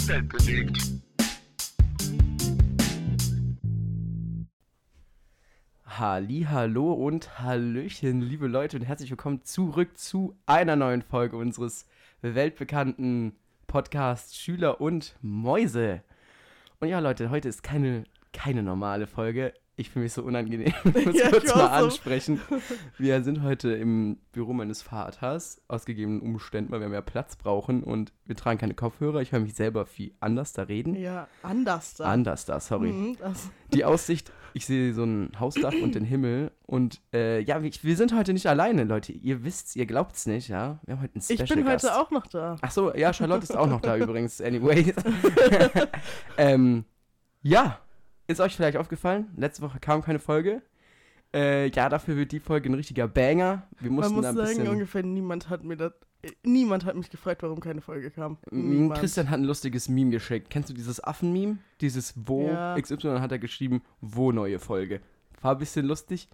die Welt bewegt. Hallo und hallöchen, liebe Leute und herzlich willkommen zurück zu einer neuen Folge unseres weltbekannten Podcasts Schüler und Mäuse. Und ja, Leute, heute ist keine, keine normale Folge. Ich fühle mich so unangenehm. Ich muss Ja, kurz ich mal so. ansprechen. Wir sind heute im Büro meines Vaters, aus gegebenen Umständen, weil wir mehr Platz brauchen und wir tragen keine Kopfhörer. Ich höre mich selber viel anders da reden. Ja, anders da. Anders da, sorry. Mhm, Die Aussicht, ich sehe so ein Hausdach und den Himmel. Und äh, ja, wir, wir sind heute nicht alleine, Leute. Ihr wisst's, ihr glaubt's nicht, ja. Wir haben heute einen ich Special bin Gast. heute auch noch da. Ach so, ja, Charlotte ist auch noch da übrigens. Anyway. ähm, ja, ist euch vielleicht aufgefallen? Letzte Woche kam keine Folge. Äh, ja, dafür wird die Folge ein richtiger Banger. Wir Man mussten muss da ein sagen, ungefähr niemand hat mir das. äh, Niemand hat mich gefragt, warum keine Folge kam. Niemand. Christian hat ein lustiges Meme geschickt. Kennst du dieses Affen-Meme? Dieses Wo Ja. XY hat er geschrieben, wo neue Folge. War ein bisschen lustig.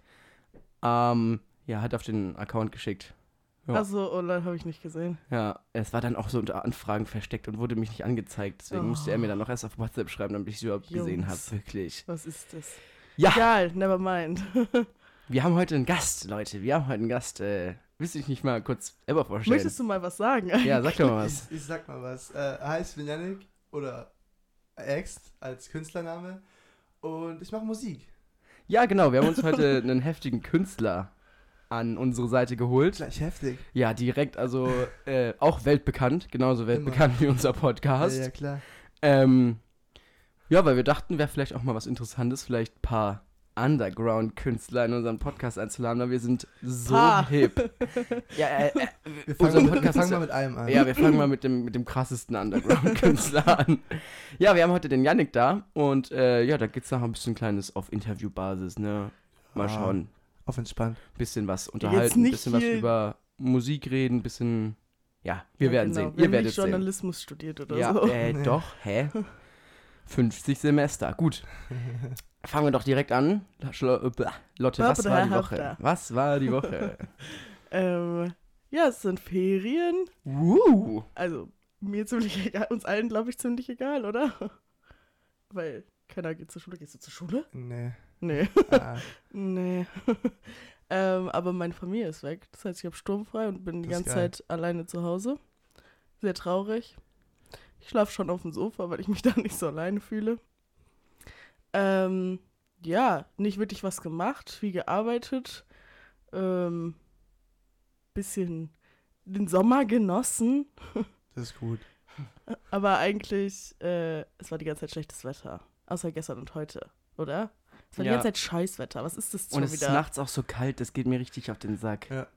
Ähm, ja, hat auf den Account geschickt. Ja. Also, oh Leute, habe ich nicht gesehen. Ja, es war dann auch so unter Anfragen versteckt und wurde mich nicht angezeigt. Deswegen Oh. musste er mir dann noch erst auf WhatsApp schreiben, damit ich es überhaupt gesehen habe. Jungs. Wirklich. Was ist das? Ja, Egal, never mind. wir haben heute einen Gast, Leute. Wir haben heute einen Gast. Äh, willst du dich nicht mal kurz selber vorstellen? Möchtest du mal was sagen? ja, sag doch mal was. Ich, ich sag mal was. Äh, hi, ich bin Yannick oder Ext als Künstlername und ich mache Musik. Ja, genau. Wir haben uns heute einen heftigen Künstler an unsere Seite geholt. Gleich heftig. Ja, direkt, also äh, auch weltbekannt, genauso weltbekannt wie unser Podcast. Ja, ja, klar. Ähm, ja, weil wir dachten, wäre vielleicht auch mal was Interessantes, vielleicht ein paar Underground-Künstler in unseren Podcast einzuladen, weil wir sind so Paar. hip. ja, äh, äh, Wir unser fangen, wir Podcast fangen ist mal mit einem an. ja, wir fangen mal mit dem, mit dem krassesten Underground-Künstler an. Ja, wir haben heute den Yannick da und äh, ja, da geht's noch ein bisschen kleines auf Interviewbasis, ne? Mal Ah, schauen, Auf entspannt. bisschen was unterhalten, nicht bisschen was über Musik reden, bisschen, ja, wir Ja, werden genau. sehen, Wir ihr werdet nicht sehen. Journalismus studiert oder Ja, so. äh, Nee. doch, hä? 50 Semester, gut. Fangen wir doch direkt an. Äh. Lotte, was war die Woche? Was war die Woche? Ähm, ja, es sind Ferien. Woo! Also, mir ziemlich egal, uns allen, glaube ich, ziemlich egal, oder? Weil keiner geht zur Schule. Gehst du zur Schule? Nee. Nee. Ah, Nee. ähm, aber meine Familie ist weg. Das heißt, ich habe sturmfrei und bin die Das ist ganze. Zeit alleine zu Hause. Sehr traurig. Ich schlafe schon auf dem Sofa, weil ich mich da nicht so alleine fühle. Ähm, ja, nicht wirklich was gemacht, viel gearbeitet. Ähm, bisschen den Sommer genossen. das ist gut. Aber eigentlich, äh, es war die ganze Zeit schlechtes Wetter. Außer gestern und heute, oder? Es war Ja. die ganze Zeit Scheißwetter. Was ist das schon Und es ist wieder? nachts auch so kalt, das geht mir richtig auf den Sack. Ja.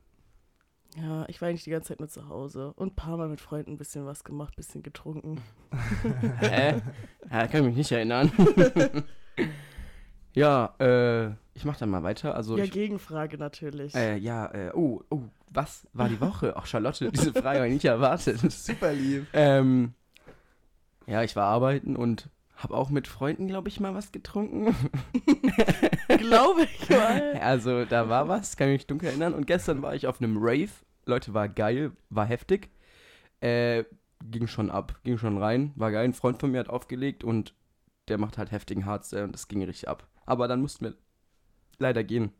Ja, ich war eigentlich die ganze Zeit nur zu Hause und ein paar Mal mit Freunden ein bisschen was gemacht, ein bisschen getrunken. Hä? Ja, kann ich mich nicht erinnern. ja, äh, ich mach dann mal weiter. Also, ja, ich, Gegenfrage natürlich. äh, ja, äh, oh, oh, was war die Woche? Ach, Charlotte, diese Frage habe ich nicht erwartet. Super lieb. Ähm, ja, ich war arbeiten und habe auch mit Freunden, glaube ich, mal was getrunken. Glaube ich mal. Also, da war was, kann ich mich dunkel erinnern. Und gestern war ich auf einem Rave. Leute, war geil, war heftig. Äh, ging schon ab, ging schon rein, war geil. Ein Freund von mir hat aufgelegt und der macht halt heftigen Hardstyle und das ging richtig ab. Aber dann mussten wir leider gehen.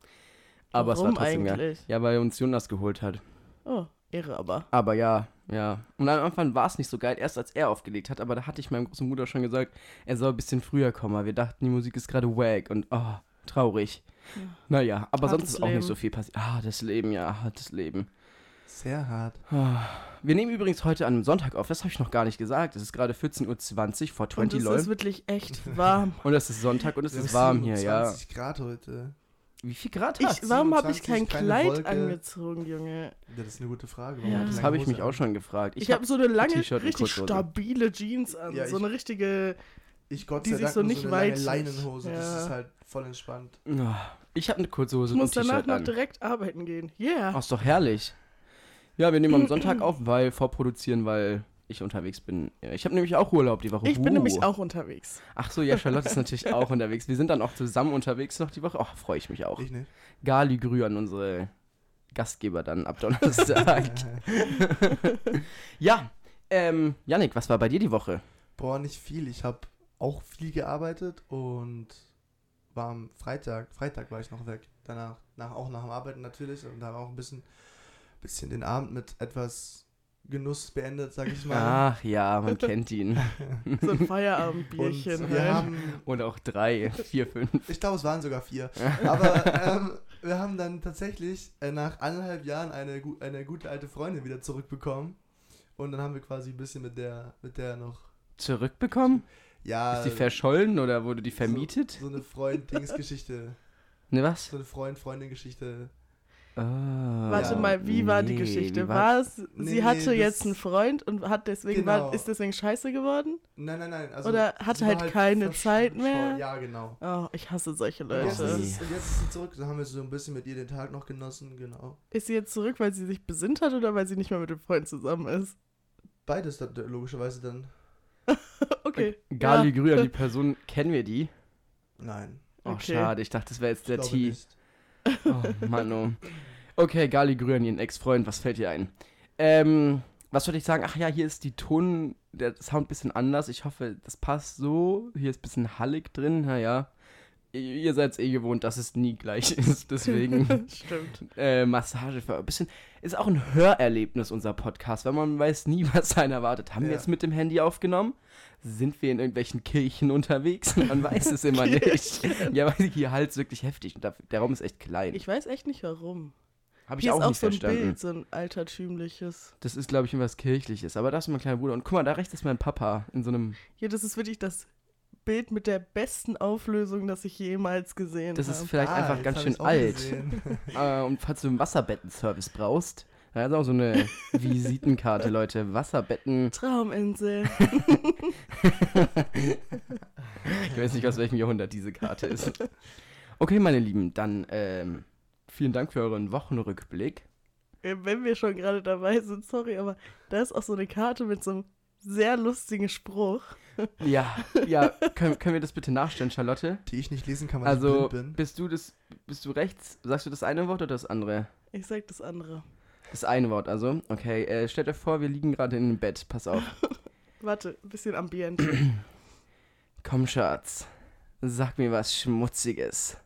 Aber Warum es war trotzdem geil. eigentlich? Ja, weil uns Jonas geholt hat. Oh, Ehre aber. Aber ja, ja. Und am Anfang war es nicht so geil, erst als er aufgelegt hat. Aber da hatte ich meinem großen Bruder schon gesagt, er soll ein bisschen früher kommen. weil Wir dachten, die Musik ist gerade wack und oh, traurig. Ja. Naja, aber sonst Hartes ist auch nicht Leben. so viel passiert. Ah, das Leben, ja, hartes Leben. Sehr hart. Ah. Wir nehmen übrigens heute an einem Sonntag auf. Das habe ich noch gar nicht gesagt. Es ist gerade 14.20 Uhr vor Und 20 es LOL. ist wirklich echt warm. Und es ist Sonntag und es ist warm hier, ja. 27 Grad heute. Wie viel Grad Ich, hat's? warum habe ich 27, kein Kleid Wolke. angezogen, Junge? Ja, das ist eine gute Frage. Ja. Das habe ich mich an? auch schon gefragt. Ich, habe so eine lange, richtig stabile Jeans an. Ja, so ich- eine richtige. Ich Gott die sei sich Dank so nicht so eine weit- Leinenhose. Ja. Das ist halt voll entspannt. Ah, Ich habe eine kurze Hose Ich und muss danach noch an. direkt arbeiten gehen. Yeah. Ach, ist doch herrlich. Ja, wir nehmen am Sonntag auf, weil vorproduzieren, weil ich unterwegs bin. Ich habe nämlich auch Urlaub die Woche. Ich bin Uh. nämlich auch unterwegs. Ach so, ja, Charlotte ist natürlich auch unterwegs. Wir sind dann auch zusammen unterwegs noch die Woche. Ach, freue ich mich auch. Ich nicht. Gali Grü an unsere Gastgeber dann ab Donnerstag. ja, ähm, Yannick, was war bei dir die Woche? Boah, nicht viel. Ich habe auch viel gearbeitet und war am Freitag, Freitag war ich noch weg. Danach, nach, auch nach dem Arbeiten natürlich und habe auch ein bisschen, bisschen den Abend mit etwas Genuss beendet, sag ich mal. Ach ja, man kennt ihn. So ein und Feierabendbierchen. wir halt. haben, Und auch drei, vier, fünf. ich glaube, es waren sogar vier. Aber ähm, wir haben dann tatsächlich äh, nach anderthalb Jahren eine, eine gute alte Freundin wieder zurückbekommen. Und dann haben wir quasi ein bisschen mit der, mit der noch. Zurückbekommen? Ja. Ist die verschollen oder wurde die vermietet? So, so eine Freund-Dings-Geschichte. Ne, was? So eine Freund-Freundin-Geschichte. Ah, Warte Ja. mal, wie war die Geschichte? wie War es, Nee, sie hatte nee, jetzt einen Freund und hat deswegen Genau. war, ist deswegen scheiße geworden? Nein, nein, nein. Also Oder hatte war halt keine Zeit mehr? Ja, genau. Oh, ich hasse solche Und jetzt, Leute. ist es, und jetzt ist sie zurück. Dann haben wir so ein bisschen mit ihr den Tag noch genossen, genau. Ist sie jetzt zurück, weil sie sich besinnt hat oder weil sie nicht mehr mit dem Freund zusammen ist? Beides dann, logischerweise dann. Okay. Gali ja. Grüher, die Person, kennen wir die? Nein. Oh, Okay. schade, ich dachte, das wäre jetzt Ich der T. nicht. Oh, Mann, oh. Okay, Gali Grüan, ihren Ex-Freund, was fällt dir ein? Ähm, was wollte ich sagen? Ach ja, hier ist die Ton, der Sound ein bisschen anders. Ich hoffe, das passt so. Hier ist ein bisschen hallig drin, naja. Ihr seid es eh gewohnt, dass es nie gleich ist, deswegen Stimmt. äh, Massage für ein bisschen. Ist auch ein Hörerlebnis, unser Podcast, weil man weiß nie, was einen erwartet. Haben wir Ja. jetzt mit dem Handy aufgenommen? Sind wir in irgendwelchen Kirchen unterwegs? Man weiß es immer nicht. Ja, weil hier halt wirklich heftig und der Raum ist echt klein. Ich weiß echt nicht warum. Habe ich Hier auch ist auch nicht so ein verstanden. Bild, so ein altertümliches. Das ist, glaube ich, irgendwas Kirchliches. Aber das ist mein kleiner Bruder. Und guck mal, da rechts ist mein Papa in so einem. Hier, das ist wirklich das Bild mit der besten Auflösung, das ich jemals gesehen Das ist habe. vielleicht Ah, einfach ganz hab schön alt. Äh, und falls du einen Wasserbettenservice brauchst, da ist auch so eine Visitenkarte, Leute. Wasserbetten. Trauminsel. Ich weiß nicht, aus welchem Jahrhundert diese Karte ist. Okay, meine Lieben, dann ähm, vielen Dank für euren Wochenrückblick. Äh, Wenn wir schon gerade dabei sind, sorry, aber da ist auch so eine Karte mit so einem sehr lustigen Spruch. Ja, ja, können, können wir das bitte nachstellen, Charlotte? Die ich nicht lesen kann, weil Also, ich blind bin. bist du das, bist du rechts? Sagst du das eine Wort oder das andere? Ich sag das andere. Das eine Wort, also. Okay, äh, stellt euch vor, wir liegen gerade in einem Bett. Pass auf. Warte, ein bisschen ambient. Komm, Schatz. Sag mir was Schmutziges.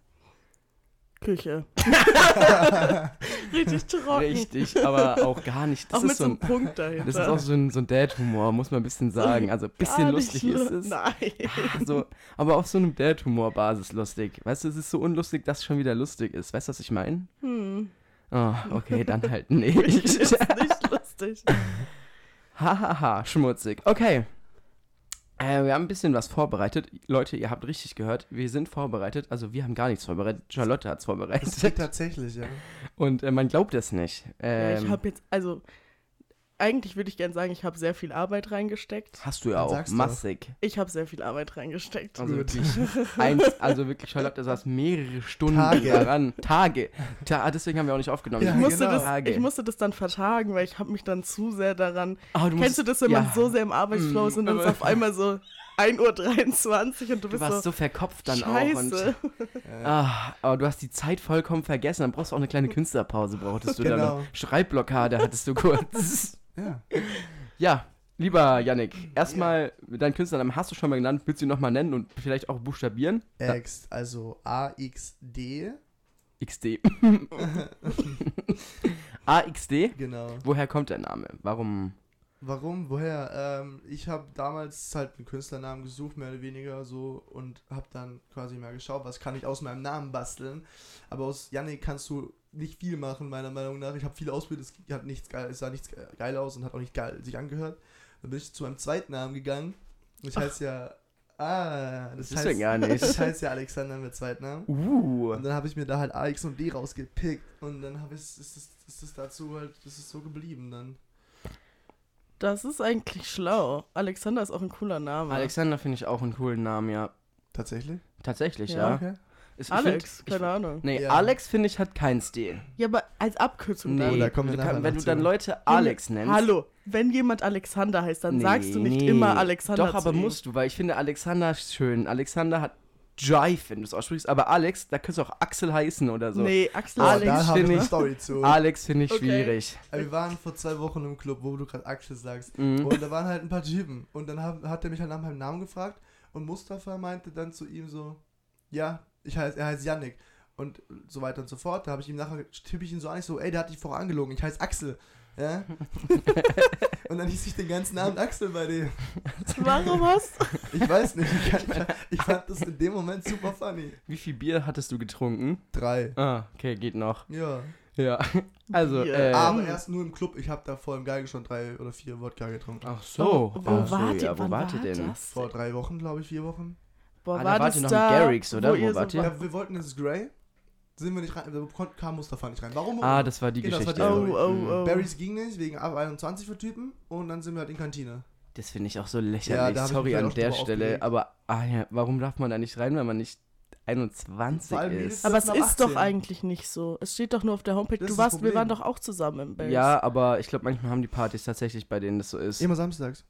Küche. Richtig trocken. Richtig, aber auch gar nicht. Das auch mit ist so einem ein, Punkt dahinter. das ist auch so ein, so ein Dad-Humor, muss man ein bisschen sagen. Also ein bisschen lustig ist es. Nein. So, aber auf so einem Dad-Humor-Basis lustig. Weißt du, es ist so unlustig, dass es schon wieder lustig ist. Weißt du, was ich meine? Hm. Oh, okay, dann halt Das nicht. ist nicht lustig. Hahaha, schmutzig. Okay. Äh, wir haben ein bisschen was vorbereitet. Leute, ihr habt richtig gehört, wir sind vorbereitet. Also wir haben gar nichts vorbereitet. Charlotte hat es vorbereitet. tatsächlich, ja. Und äh, man glaubt es nicht. Ja, Ähm, ich habe jetzt, also, eigentlich würde ich gerne sagen, ich habe sehr viel Arbeit reingesteckt. hast du ja Dann auch. Massig. Ich habe sehr viel Arbeit reingesteckt. Also wirklich, eins, also wirklich, Charlotte saß mehrere Stunden Tage. daran. Tage. Ta deswegen haben wir auch nicht aufgenommen. Ja, ich, musste genau. das, Tage. ich musste das dann vertagen, weil ich habe mich dann zu sehr daran. Oh, du Kennst du das, wenn ja. man so sehr im Arbeitsflow ist und dann ist aber- auf einmal so 1.23 Uhr und du Du bist warst so, so verkopft dann auch. Und, scheiße. Äh, ah, aber du hast die Zeit vollkommen vergessen. Dann brauchst du auch eine kleine Künstlerpause, brauchtest du dann. Genau. Eine Schreibblockade hattest du kurz. ja. ja, lieber Yannick, erstmal deinen Künstlernamen hast du schon mal genannt. Willst du ihn nochmal nennen und vielleicht auch buchstabieren? Ja. Ex, also AXD. XD. AXD? Genau. Woher kommt der Name? Warum? Warum? Woher? Ähm, ich habe damals halt einen Künstlernamen gesucht, mehr oder weniger so, und habe dann quasi mal geschaut, was kann ich aus meinem Namen basteln. Aber aus Yannick kannst du nicht viel machen, meiner Meinung nach. Ich habe viel ausprobiert, es hat nichts geil, es sah nichts ge- geil aus und hat auch nicht geil sich angehört. Dann bin ich zu meinem zweiten Namen gegangen. Ich heiße ja. Ah, das, Das ist heißt, ja gar nicht. Das heißt ja Alexander mit Zweitnamen. Uh. Und dann habe ich mir da halt AX und D rausgepickt und dann habe ich ist es ist es dazu halt das ist so geblieben dann. Das ist eigentlich schlau. Alexander ist auch ein cooler Name. Alexander finde ich auch einen coolen Namen, ja. Tatsächlich? Tatsächlich, Ja. ja. Okay. Ist- Alex, find- ich- keine Ahnung. Nee, Ja. Alex finde ich hat keinen Stil. Ja, aber als Abkürzung Nee, dann. Oh, da kommen wir kann, wenn du dann. Leute Alex nennst. Hallo, wenn jemand Alexander heißt, dann Nee, sagst du nicht nee. immer Alexander Doch, zu aber ihm. musst du, weil ich finde Alexander schön. Alexander hat Jive, wenn du es aussprichst. Aber Alex, da könntest du auch Axel heißen oder so. Nee, Axel Boah, Alex finde eine ich- Story zu. Alex finde ich Okay. schwierig. Wir waren vor zwei Wochen im Club, wo du gerade Axel sagst. Mhm. Und da waren halt ein paar Typen. Und dann hab, hat er mich halt nach meinem Namen gefragt. Und Mustafa meinte dann zu ihm so, ja, ich heiß, er heißt Yannick. Und so weiter und so fort. Da habe ich ihm nachher, tippe ich ihn so an, ich so, ey, der hat dich vorher angelogen, ich heiße Axel. Ja? und dann hieß ich den ganzen Abend Axel bei dem. Warum hast Ich weiß nicht, ich, kann, ich fand das in dem Moment super funny. Wie viel Bier hattest du getrunken? Drei. Ah, okay, geht noch. Ja. Ja. Also, Bier? äh, Aber erst nur im Club. Ich habe da vor dem Geige schon drei oder vier Wodka getrunken. Ach so. Wo Ach so, wart ihr? ja, wo Wann wart ihr denn? das? Vor drei Wochen, glaube ich, vier Wochen. Boah, Ah, da war wart das ihr noch da, mit Garrix, oder? Wo ihr wart so ihr? war- Ja, wir wollten ins Grey. Sind wir nicht rein, da kam Mustafa nicht rein. Warum? Ah, das war die Genau, das war Geschichte. die Oh, oh, oh. Barrys ging nicht, wegen ab 21 für Typen. Und dann sind wir halt in Kantine. Das finde ich auch so Ja, lächerlich. ich Sorry mich an der Stelle. Aber ah, ja, warum darf man da nicht rein, wenn man nicht 21 Vor allem ist? Aber es ist doch 18. eigentlich nicht so. Es steht doch nur auf der Homepage. Das Du warst, wir waren doch auch zusammen im Base. Ja, aber ich glaube, manchmal haben die Partys tatsächlich, bei denen das so ist. Immer samstags.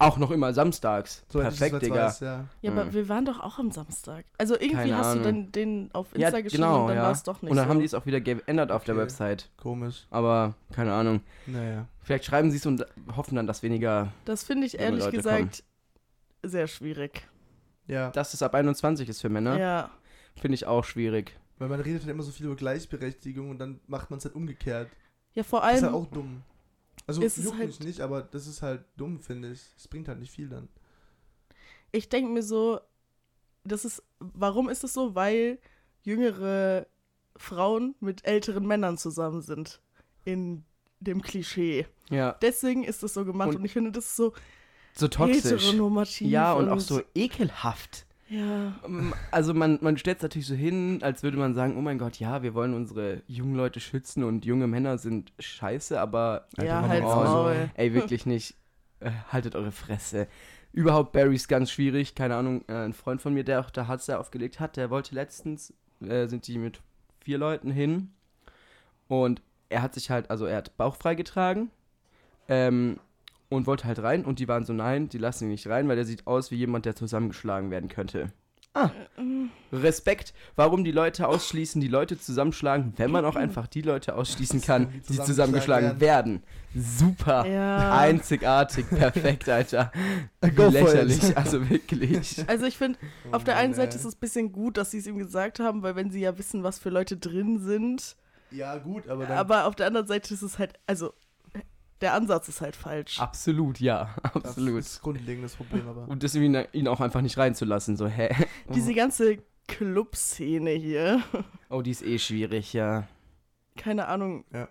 Auch noch immer samstags. So Perfekt, Digga. Weiß, ja. Ja, aber Mhm. wir waren doch auch am Samstag. Also irgendwie Keine hast Ahnung. du dann den auf Ja, Insta geschrieben genau, und dann ja. war es doch nicht Und dann so. haben die es auch wieder geändert auf der Okay. Website. Komisch. Aber keine Ahnung. Naja. Vielleicht schreiben sie es und hoffen dann, dass weniger, das finde ich ehrlich Leute gesagt sehr schwierig. Ja. dass es ab 21 ist für Männer. Ja. Finde ich auch schwierig. Weil man redet halt immer so viel über Gleichberechtigung und dann macht man es halt umgekehrt. Ja, vor Das ist allem. halt auch dumm. Also ist es juckt halt- mich nicht, aber das ist halt dumm, finde ich. Es bringt halt nicht viel dann. ich denke mir so, das ist, warum ist es so? Weil jüngere Frauen mit älteren Männern zusammen sind. In dem Klischee. Ja, Deswegen ist es so gemacht und, Und ich finde, das ist so so toxisch. heteronormativ. Ja, und auch so ekelhaft. Ja. Ähm, Also man, man stellt es natürlich so hin, als würde man sagen, oh mein Gott, ja, wir wollen unsere jungen Leute schützen und junge Männer sind scheiße, aber Ja, halt Maul. Maul. ey, wirklich nicht, äh, haltet eure Fresse. Überhaupt Barry ist ganz schwierig, keine Ahnung, äh, ein Freund von mir, der auch da Harz aufgelegt hat, der wollte letztens, äh, sind die mit vier Leuten hin und er hat sich halt, also er hat Bauch freigetragen ähm, und wollte halt rein und die waren so, nein, die lassen ihn nicht rein, weil der sieht aus wie jemand, der zusammengeschlagen werden könnte. Ah, Respekt, warum die Leute ausschließen, die Leute zusammenschlagen, wenn man auch einfach die Leute ausschließen kann, Die zusammengeschlagen werden. Super. Ja. Einzigartig, perfekt, Alter. Go for it. lächerlich, also wirklich. Also ich finde, Oh auf der einen Seite ist es ein bisschen gut, dass sie es ihm gesagt haben, weil wenn sie ja wissen, was für Leute drin sind, Ja, gut, aber dann. aber auf der anderen Seite ist es halt, also der Ansatz ist halt falsch. Absolut, ja, das absolut. ist das grundlegendes Problem, aber. Und deswegen ihn auch einfach nicht reinzulassen, so, hä? Diese ganze Clubszene hier, Oh, die ist eh schwierig, ja. keine Ahnung, Ja.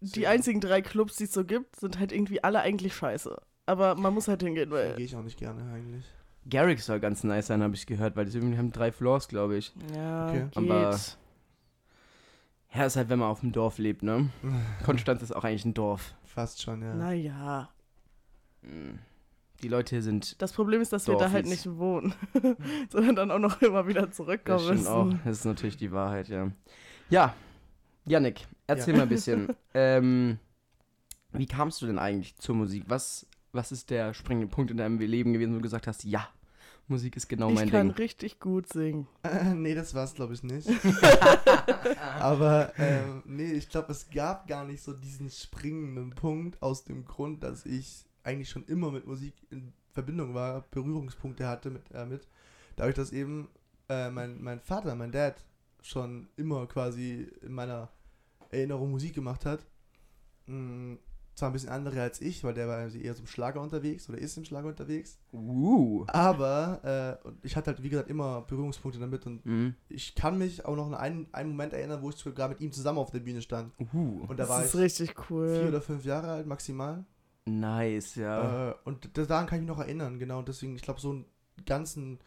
die einzigen drei Clubs, die es so gibt, sind halt irgendwie alle eigentlich scheiße. Aber man muss halt hingehen, weil. gehe ich auch nicht gerne eigentlich. Garrick soll ganz nice sein, habe ich gehört, weil die irgendwie haben drei Floors, glaube ich. Ja, Okay. geht. Ja, ist halt, wenn man auf dem Dorf lebt, ne? Konstanz ist auch eigentlich ein Dorf. Fast schon, ja. Naja. Mm. Die Leute hier sind. Das Problem ist, dass wir da halt Dorfis. nicht wohnen, sondern dann auch noch immer wieder Das zurückkommen stimmt müssen. auch. Das ist natürlich die Wahrheit, ja. Ja, Yannick, erzähl Ja. mal ein bisschen. ähm, wie kamst du denn eigentlich zur Musik? Was, was ist der springende Punkt in deinem Leben gewesen, wo du gesagt hast, ja, Musik ist genau mein ich kann Ding? richtig gut singen. Äh, nee, das war's, glaube ich, nicht. Aber, ähm, nee, ich glaube, es gab gar nicht so diesen springenden Punkt aus dem Grund, dass ich eigentlich schon immer mit Musik in Verbindung war, Berührungspunkte hatte mit, äh, mit. Dadurch, dass eben äh, mein, mein Vater, mein Dad, schon immer quasi in meiner Erinnerung Musik gemacht hat. Mm, zwar ein bisschen andere als ich, weil der war eher so im Schlager unterwegs oder ist im Schlager unterwegs. Uh. Aber äh, und ich hatte halt, wie gesagt, immer Berührungspunkte damit und Mhm. ich kann mich auch noch an einen, einen Moment erinnern, wo ich sogar mit ihm zusammen auf der Bühne stand. Uh. Und da das war ist ich richtig vier cool. oder fünf Jahre alt maximal. Nice, ja. Äh, und das, daran kann ich mich noch erinnern, genau. Und deswegen, ich glaube, so einen ganzen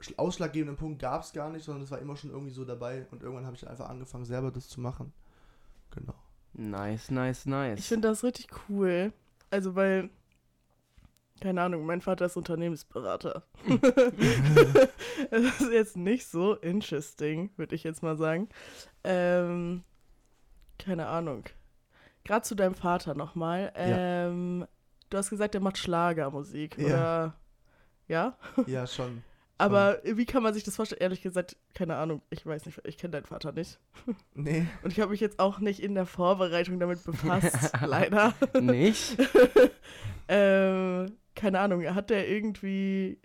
sch- ausschlaggebenden Punkt gab es gar nicht, sondern es war immer schon irgendwie so dabei. Und irgendwann habe ich einfach angefangen, selber das zu machen. Genau. Nice, nice, nice. Ich finde das richtig cool. Also, weil, keine Ahnung, mein Vater ist Unternehmensberater. das ist jetzt nicht so interesting, würde ich jetzt mal sagen. Ähm, keine Ahnung. Gerade zu deinem Vater nochmal. Ähm, Du hast gesagt, er macht Schlagermusik, Ja. oder? Ja? Ja, schon. Aber wie kann man sich das vorstellen? Ehrlich gesagt, keine Ahnung. Ich weiß nicht, ich kenne deinen Vater nicht. Nee. Und ich habe mich jetzt auch nicht in der Vorbereitung damit befasst, leider. Nicht? ähm, keine Ahnung, hat der irgendwie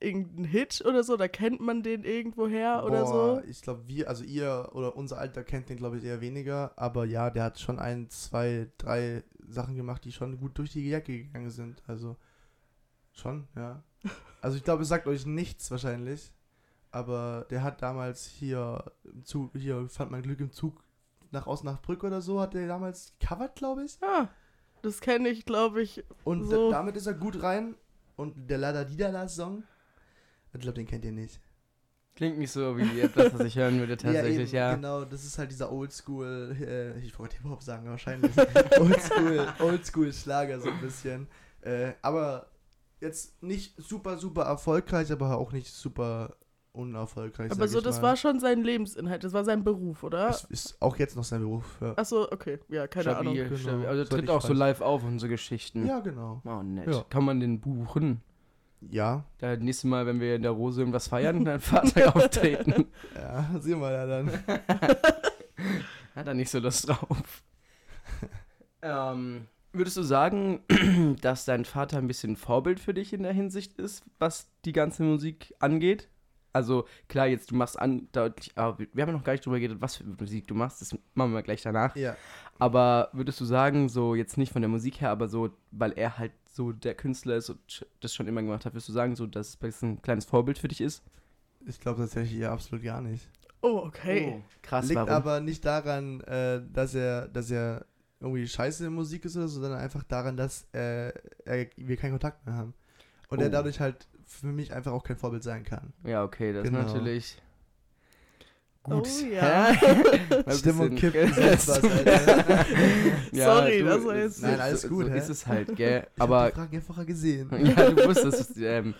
irgendeinen Hit oder so? Da kennt man den irgendwoher oder Boah, so? Ich glaube, wir, also ihr oder unser Alter kennt den, glaube ich, eher weniger. Aber ja, der hat schon ein, zwei, drei Sachen gemacht, die schon gut durch die Jacke gegangen sind. Also schon, ja. Also ich glaube, es sagt euch nichts wahrscheinlich. Aber der hat damals hier im Zug, hier fand man Glück im Zug nach Osnabrück oder so, hat der damals covered, glaube ich. Ah, das kenne ich, glaube ich. Und So. da- damit ist er gut rein. Und der Lada Didala Song, ich glaube, den kennt ihr nicht. Klingt nicht so wie etwas, was ich hören würde tatsächlich, eben, ja. Genau, das ist halt dieser Oldschool, äh, ich wollte Hip-Hop sagen, wahrscheinlich. Oldschool, Oldschool Schlager so ein bisschen. Äh, aber jetzt nicht super, super erfolgreich, aber auch nicht super unerfolgreich. Aber so, ich das mal. war schon sein Lebensinhalt, das war sein Beruf, oder? Es ist auch jetzt noch sein Beruf. Ja, Achso, okay, ja, keine Ahnung. Stabil, Genau, stabil. Also soweit tritt auch so live auf, unsere Geschichten. ja genau. Oh, nett. Ja. Kann man den buchen? Ja, Da nächste Mal, wenn wir in der Rose irgendwas feiern, dein Vater auftreten. ja, sehen wir ja dann. Hat er nicht so Lust drauf. ähm, würdest du sagen, dass dein Vater ein bisschen Vorbild für dich in der Hinsicht ist, was die ganze Musik angeht? Also klar, jetzt du machst an deutlich, aber wir haben ja noch gar nicht drüber geredet, was für Musik du machst, das machen wir gleich danach. Ja. Aber würdest du sagen, so jetzt nicht von der Musik her, aber so, weil er halt so der Künstler ist und das schon immer gemacht hat, würdest du sagen, so, dass es ein kleines Vorbild für dich ist? Ich glaube tatsächlich eher absolut gar nicht. Oh, okay. Oh, krass, Liegt warum? aber nicht daran, äh, dass er, dass er irgendwie scheiße in Musik ist oder so, sondern einfach daran, dass äh, er, wir keinen Kontakt mehr haben. Und er Oh. dadurch halt für mich einfach auch kein Vorbild sein kann. Ja, okay, das Genau. ist natürlich gut. Oh, ja. Stimmung kippt was, Alter. Sorry, du, das war jetzt- Nein, alles so, gut, So hä? ist es halt, gell? Ich Aber hab die Frage vorher gesehen. ja, du wusstest, ähm,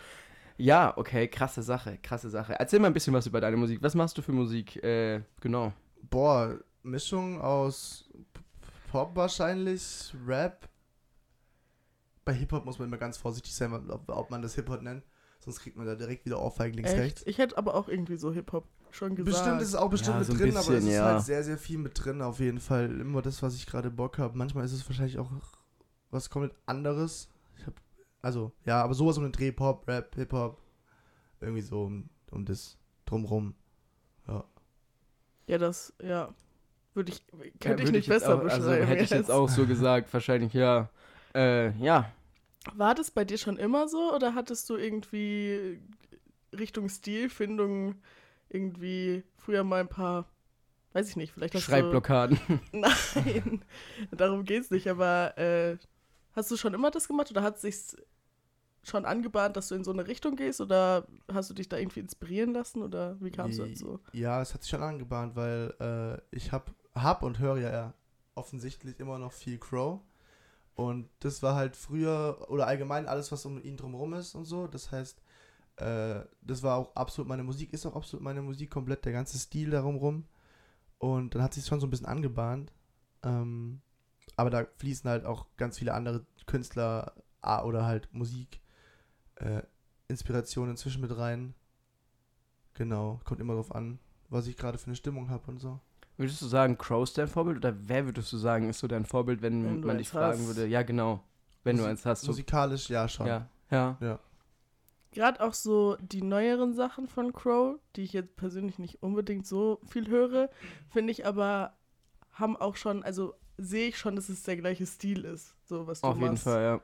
ja, okay, krasse Sache, krasse Sache. Erzähl mal ein bisschen was über deine Musik. Was machst du für Musik? Äh, genau. Boah, Mischung aus Pop wahrscheinlich, Rap. Bei Hip-Hop muss man immer ganz vorsichtig sein, ob, ob man das Hip-Hop nennt. Sonst kriegt man da direkt wieder Ohrfeigen links, Echt? rechts. Ich hätte aber auch irgendwie so Hip-Hop schon gesagt. Bestimmt ist es auch bestimmt Ja, mit so drin, aber es bisschen, ist ja. halt sehr, sehr viel mit drin auf jeden Fall. Immer das, was ich gerade Bock habe. Manchmal ist es wahrscheinlich auch was komplett anderes. Ich hab, also, ja, aber sowas um den Dreh, Pop, Rap, Hip-Hop. Irgendwie so um, um das drumrum. Ja, das, ja. Würde ich, Ja, könnte ich würd nicht besser auch, beschreiben. Also hätte ich jetzt jetzt. auch so gesagt, wahrscheinlich, ja. Äh, ja. War das bei dir schon immer so oder hattest du irgendwie Richtung Stilfindung irgendwie früher mal ein paar, weiß ich nicht, vielleicht hast Schreibblockaden. du... Nein, darum geht's nicht, aber äh, hast du schon immer das gemacht oder hat es sich schon angebahnt, dass du in so eine Richtung gehst oder hast du dich da irgendwie inspirieren lassen oder wie kamst du dazu? Ja, es hat sich schon angebahnt, weil äh, ich hab, hab und höre ja offensichtlich immer noch viel Crow. Und das war halt früher oder allgemein alles, was um ihn drumherum ist und so. Das heißt, äh, das war auch absolut meine Musik, ist auch absolut meine Musik, komplett der ganze Stil darum rum. Und dann hat sich schon so ein bisschen angebahnt. Ähm, aber da fließen halt auch ganz viele andere Künstler oder halt Musik, äh, Inspirationen inzwischen mit rein. Genau, kommt immer drauf an, was ich gerade für eine Stimmung habe und so. Würdest du sagen, Crow ist dein Vorbild oder wer würdest du sagen, ist so dein Vorbild, wenn, Wenn du man dich fragen hast. würde? Ja, genau. Wenn du Musik- eins hast. So, Musikalisch, ja, schon. ja, ja. Gerade auch so die neueren Sachen von Crow, die ich jetzt persönlich nicht unbedingt so viel höre, finde ich aber, haben auch schon, also sehe ich schon, dass es der gleiche Stil ist, so was du Auf jeden machst. Fall, ja.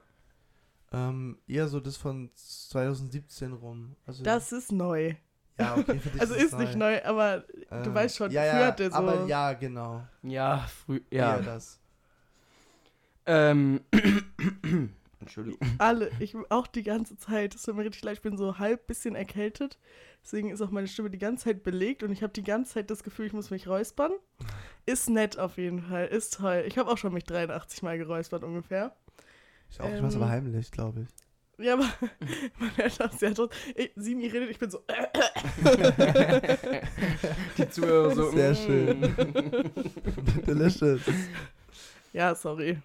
Ähm, eher so das von 2017 rum. Also, Das ist neu. Ja, okay, für dich Also ist nicht neu, aber du Ähm, weißt schon, ja, früher ja, hat der so. Aber ja, genau. Ja, früh, Ja. ja. Eher das. Ähm, Entschuldigung. Alle, ich auch die ganze Zeit, das tut mir richtig leid, ich bin so halb bisschen erkältet. Deswegen ist auch meine Stimme die ganze Zeit belegt und ich habe die ganze Zeit das Gefühl, ich muss mich räuspern. Ist nett auf jeden Fall, ist toll. Ich habe auch schon mich 83 Mal geräuspert ungefähr. Ich auch, ich mach's aber Ähm, heimlich, glaube ich. Ja, aber man hört das sehr tot. Ich, Simi redet, ich bin so. Die Zuhörer so. Sehr mm. schön. Delicious. ja, sorry.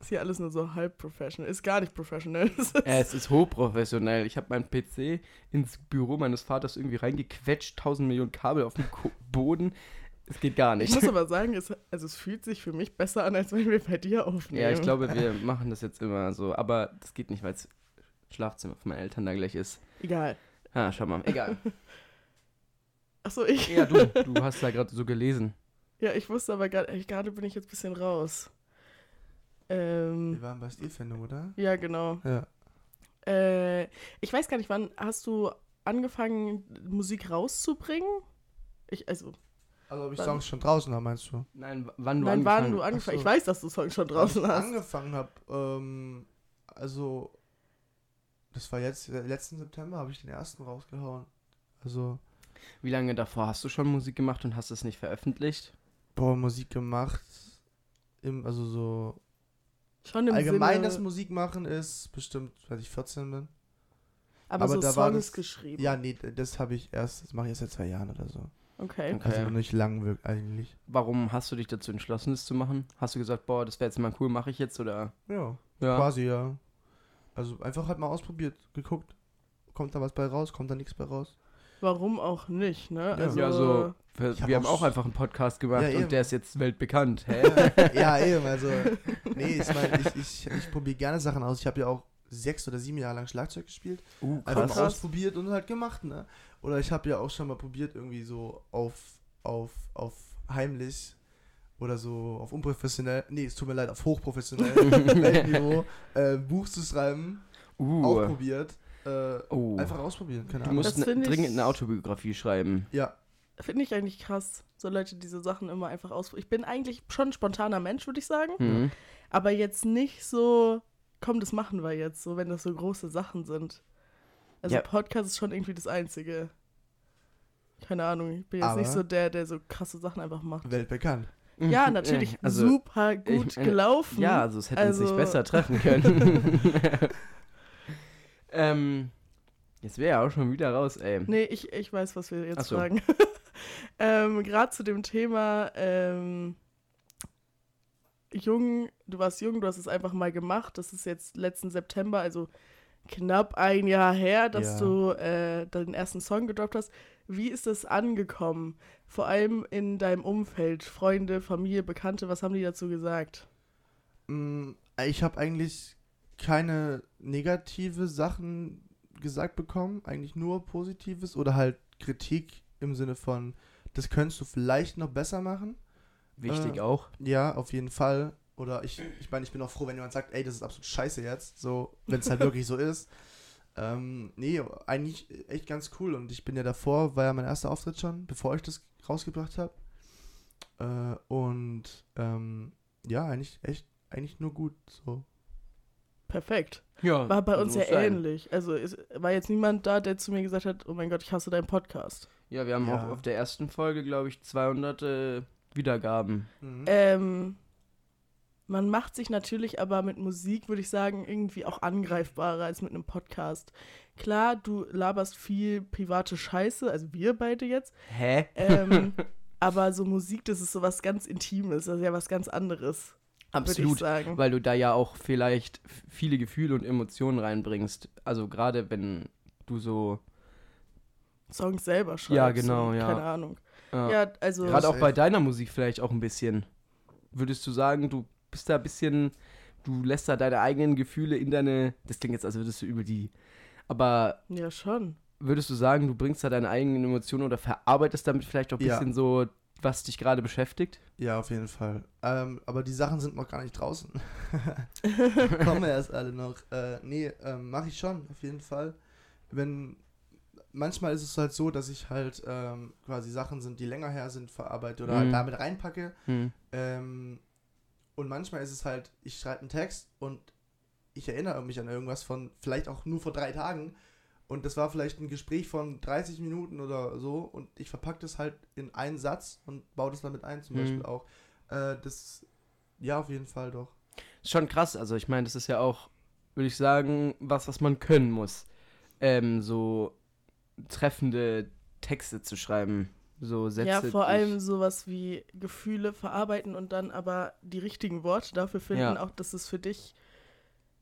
Ist hier alles nur so halb professional. Ist gar nicht professional. Es ist hochprofessionell. Ich habe meinen PC ins Büro meines Vaters irgendwie reingequetscht, 1000 Millionen Kabel auf dem Ko Boden. Es geht gar Ich nicht. muss aber sagen, es, also es fühlt sich für mich besser an, als wenn wir bei dir aufnehmen. Ja, ich glaube, wir machen das jetzt immer so. Aber das geht nicht, weil das Schlafzimmer von meinen Eltern da gleich ist. Egal. Ah, schau mal. Egal. Achso, ich. Ja, du, du hast da gerade so gelesen. Ja, ich wusste aber gerade, gerade bin ich jetzt ein bisschen raus. Ähm, Wir waren bei Stilfindung, oder? ja, genau. Ja. Äh, ich weiß gar nicht, wann hast du angefangen, Musik rauszubringen? Ich, also, Also ob ich Wann- Songs schon draußen habe, meinst du? Nein, wann du nein, wann angefangen du angefangen Ach Ich so. weiß, dass du Songs schon draußen ich hast. angefangen habe, ähm, also das war jetzt, äh, letzten September habe ich den ersten rausgehauen. Also, Wie lange davor hast du schon Musik gemacht und hast es nicht veröffentlicht? boah, Musik gemacht. Im, also so Schon im allgemein Sinne, das Musik machen ist bestimmt, seit ich 14 bin. aber, aber so da war Songs das- geschrieben. Ja, nee, das habe ich erst, das mache ich erst seit zwei Jahren oder so. Okay. Okay. Also noch nicht lang wirklich eigentlich. Warum hast du dich dazu entschlossen, das zu machen? Hast du gesagt, boah, das wäre jetzt mal cool, mache ich jetzt oder? Ja, Ja. quasi ja. Also einfach halt mal ausprobiert, geguckt. Kommt da was bei raus, kommt da nichts bei raus. Warum auch nicht, ne? Also, ja, so. Wir, Ich hab wir haben auch einfach einen Podcast gemacht Ja, und der ist jetzt weltbekannt. Hä? ja, eben, also. Nee, ich meine, ich, ich, ich probiere gerne Sachen aus. Ich habe ja auch sechs oder sieben Jahre lang Schlagzeug gespielt. uh, Einfach mal ausprobiert und halt gemacht, ne? Oder ich habe ja auch schon mal probiert, irgendwie so auf, auf, auf heimlich oder so auf unprofessionell, nee, es tut mir leid, auf hochprofessionell Niveau äh, Buch zu schreiben. Auch Uh, probiert. Äh, oh. Einfach ausprobieren, keine Du Ahnung. musst Das ne, dringend eine Autobiografie schreiben. Ja, Finde ich eigentlich krass. So Leute, diese Sachen immer einfach aus. Ich bin eigentlich schon ein spontaner Mensch, würde ich sagen. Mhm. Aber jetzt nicht so, komm, das machen wir jetzt, so wenn das so große Sachen sind. Also Ja. Podcast ist schon irgendwie das Einzige. Keine Ahnung, ich bin jetzt Aber- nicht so der, der so krasse Sachen einfach macht. weltbekannt. Ja, natürlich Also, super gut meine, gelaufen. Ja, also es hätte uns Also- nicht besser treffen können. ähm, jetzt wäre ja auch schon wieder raus, ey. Nee, ich, ich weiß, was wir jetzt so. fragen. ähm, Gerade zu dem Thema ähm, jung, du warst jung, du hast es einfach mal gemacht. Das ist jetzt letzten September, also knapp ein Jahr her, dass Ja. du äh, deinen ersten Song gedroppt hast. Wie ist das angekommen? Vor allem in deinem Umfeld, Freunde, Familie, Bekannte, was haben die dazu gesagt? Mm, Ich habe eigentlich keine negative Sachen gesagt bekommen, eigentlich nur Positives oder halt Kritik im Sinne von, das könntest du vielleicht noch besser machen. Wichtig Äh, auch. Ja, auf jeden Fall. Oder ich, ich meine, ich bin auch froh, wenn jemand sagt, ey, das ist absolut scheiße jetzt, so, wenn es halt wirklich so ist. Ähm, nee, eigentlich echt ganz cool. Und ich bin ja davor, war ja mein erster Auftritt schon, bevor ich das rausgebracht habe. Äh, und ähm, ja, eigentlich echt, eigentlich nur gut. So. Perfekt. Ja, War bei so uns ja sein. ähnlich. Also es war jetzt niemand da, der zu mir gesagt hat, oh mein Gott, ich hasse deinen Podcast. Ja, wir haben Ja. auch auf der ersten Folge, glaube ich, 200 äh, Wiedergaben. Mhm. Ähm, man macht sich natürlich aber mit Musik, würde ich sagen, irgendwie auch angreifbarer als mit einem Podcast. Klar, du laberst viel private Scheiße, also wir beide jetzt. Hä? Ähm, aber so Musik, das ist so was ganz Intimes, das ist ja was ganz anderes, würde ich Absolut. sagen. Weil du da ja auch vielleicht viele Gefühle und Emotionen reinbringst. Also gerade wenn du so. Songs selber schreibst. Ja, genau, ja. Keine Ahnung. Ja. Ja, also. Gerade auch bei deiner Musik vielleicht auch ein bisschen. Würdest du sagen, du bist da ein bisschen, du lässt da deine eigenen Gefühle in deine, das klingt jetzt, als würdest du über die, aber Ja, schon. würdest du sagen, du bringst da deine eigenen Emotionen oder verarbeitest damit vielleicht auch ein Ja. bisschen so, was dich gerade beschäftigt? Ja, auf jeden Fall. Ähm, aber die Sachen sind noch gar nicht draußen. Kommen erst alle noch. Äh, nee, ähm, mache ich schon, auf jeden Fall. Wenn manchmal ist es halt so, dass ich halt ähm, quasi Sachen sind, die länger her sind, verarbeite oder Mhm. halt damit reinpacke. Hm. Ähm, und manchmal ist es halt, ich schreibe einen Text und ich erinnere mich an irgendwas von vielleicht auch nur vor drei Tagen. Und das war vielleicht ein Gespräch von 30 Minuten oder so. Und ich verpacke das halt in einen Satz und baue das damit ein, zum Mhm. Beispiel auch. Äh, das, ja, auf jeden Fall doch. Ist schon krass, also ich meine, das ist ja auch, würde ich sagen, was, was man können muss. Ähm, so treffende Texte zu schreiben. So Sätze. ja, vor allem sowas wie Gefühle verarbeiten und dann aber die richtigen Worte dafür finden, Ja. auch dass es für dich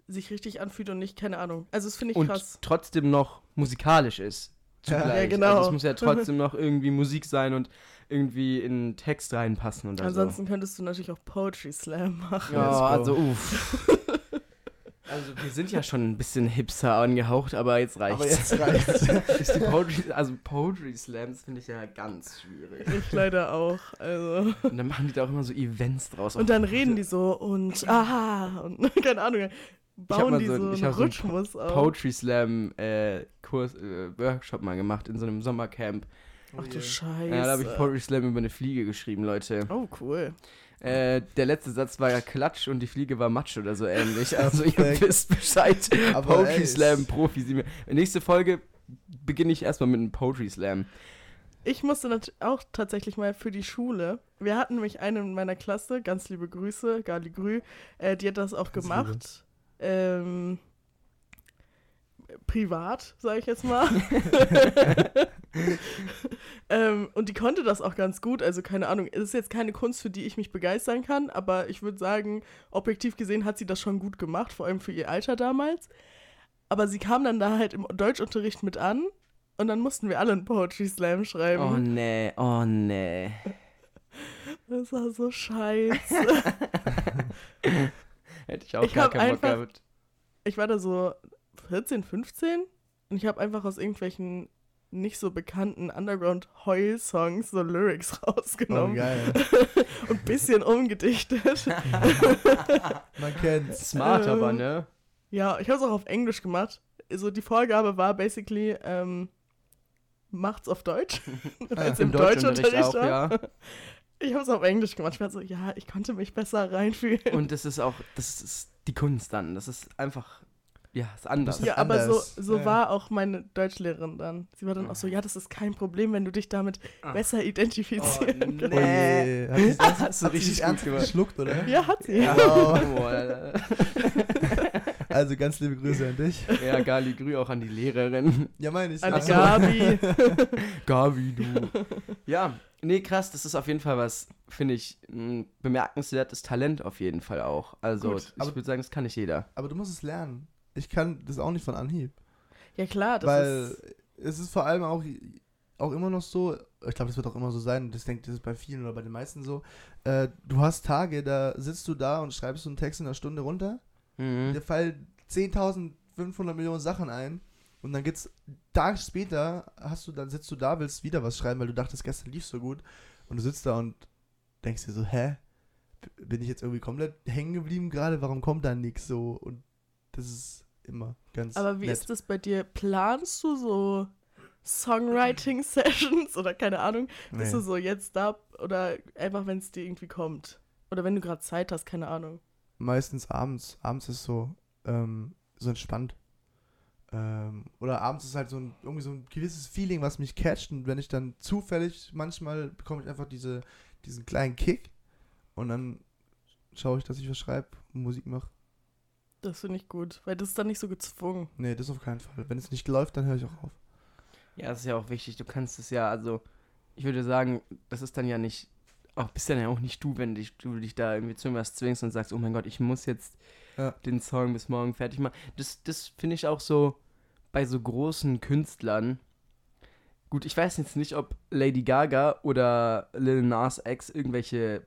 sich richtig anfühlt und nicht, keine Ahnung. Also das finde ich und krass. trotzdem noch musikalisch ist. Ja. Zugleich. Ja, genau. Also es muss ja trotzdem noch irgendwie Musik sein und irgendwie in den Text reinpassen oder Ansonsten könntest du natürlich auch Poetry Slam so. machen. Ja, also uff. Also wir sind ja schon ein bisschen hipster angehaucht, aber jetzt reicht's. Aber jetzt reicht's. ist die Poetry, also Poetry Slams finde ich ja ganz schwierig. Ich leider auch. Also. Und dann machen die da auch immer so Events draus. Und dann reden die so und aha und keine Ahnung, bauen die so so, ein- ich einen hab so einen Rhythmus auf. Poetry Slam äh, Kurs, äh, Workshop mal gemacht in so einem Sommercamp. Ach du Oh. Scheiße. Ja, da habe ich Poetry Slam über eine Fliege geschrieben, Leute. Oh, cool. Äh, der letzte Satz war ja Klatsch und die Fliege war Matsch oder so ähnlich. Also ihr wisst Bescheid. Aber Poetry ey, Slam Profi. Sie mir- Nächste Folge beginne ich erstmal mit einem Poetry Slam. Ich musste auch tatsächlich mal für die Schule. Wir hatten nämlich eine in meiner Klasse, ganz liebe Grüße, Gali Grü, äh, die hat das auch Ganz gemacht. Ähm, privat, sage ich jetzt mal. ähm, und die konnte das auch ganz gut. Also keine Ahnung, es ist jetzt keine Kunst, für die ich mich begeistern kann, aber ich würde sagen, objektiv gesehen hat sie das schon gut gemacht, vor allem für ihr Alter damals. Aber sie kam dann da halt im Deutschunterricht mit an und dann mussten wir alle einen Poetry Slam schreiben. Oh nee, oh nee. Das war so scheiße. Hätte ich auch Ich gar keinen Bock gehabt. ich war da so 14, 15 und ich habe einfach aus irgendwelchen nicht so bekannten Underground-Heul-Songs so Lyrics Oh, rausgenommen geil. und ein bisschen umgedichtet. Man kennt's. Smart Ähm, aber, ne? ja, ich habe es auch auf Englisch gemacht. So die Vorgabe war basically, ähm, macht's auf Deutsch. Weil es Ah, im, Im Deutschunterricht auch, ja. Ich habe es auf Englisch gemacht. Ich war so, ja, ich konnte mich besser reinfühlen. Und das ist auch, das ist die Kunst dann. Das ist einfach, ja, ist anders. Ja, aber so, anders. so Ja. war auch meine Deutschlehrerin dann. Sie war dann auch so, ja, das ist kein Problem, wenn du dich damit Ah. besser identifizieren Oh, kannst. Oh je. Hat hat sie richtig ernst gemacht. geschluckt, oder? Ja, hat sie. Ja. Oh. Boah, Also ganz liebe Grüße an dich. ja, Gali Grü auch an die Lehrerin. Ja, meine ich. An Ach so. Gabi. Gabi, du. Ja, nee, krass, das ist auf jeden Fall was, finde ich, ein bemerkenswertes Talent auf jeden Fall auch. Also, Gut, ich würde sagen, das kann nicht jeder. Aber du musst es lernen. Ich kann das auch nicht von Anhieb. Ja, klar, das weil ist. es ist vor allem auch, auch immer noch so, ich glaube, das wird auch immer so sein, das denke das ist bei vielen oder bei den meisten so, äh, du hast Tage, da sitzt du da und schreibst du einen Text in einer Stunde runter, Mhm. dir fallen 10.500 Millionen Sachen ein und dann geht's Tage später, hast du, dann sitzt du da, willst wieder was schreiben, weil du dachtest, gestern lief so gut und du sitzt da und denkst dir so, hä? Bin ich jetzt irgendwie komplett hängen geblieben gerade? Warum kommt da nichts so? Und das ist immer ganz Aber wie nett. ist das bei dir? Planst du so Songwriting-Sessions oder keine Ahnung? Bist Nee. du so jetzt da oder einfach, wenn es dir irgendwie kommt? Oder wenn du gerade Zeit hast, keine Ahnung. Meistens abends. Abends ist so, ähm, so entspannt. Ähm, oder abends ist halt so ein, irgendwie so ein gewisses Feeling, was mich catcht. Und wenn ich dann zufällig, manchmal bekomme ich einfach diese, diesen kleinen Kick. Und dann schaue ich, dass ich was schreibe und Musik mache. Das finde ich gut, weil das ist dann nicht so gezwungen. Nee, das auf keinen Fall. Wenn es nicht läuft, dann höre ich auch auf. Ja, das ist ja auch wichtig. Du kannst es ja, also, ich würde sagen, das ist dann ja nicht, auch bist dann ja auch nicht du, wenn dich, du dich da irgendwie zu irgendwas zwingst und sagst, oh mein Gott, ich muss jetzt Ja. den Song bis morgen fertig machen. Das, das finde ich auch so bei so großen Künstlern. Gut, ich weiß jetzt nicht, ob Lady Gaga oder Lil Nas X irgendwelche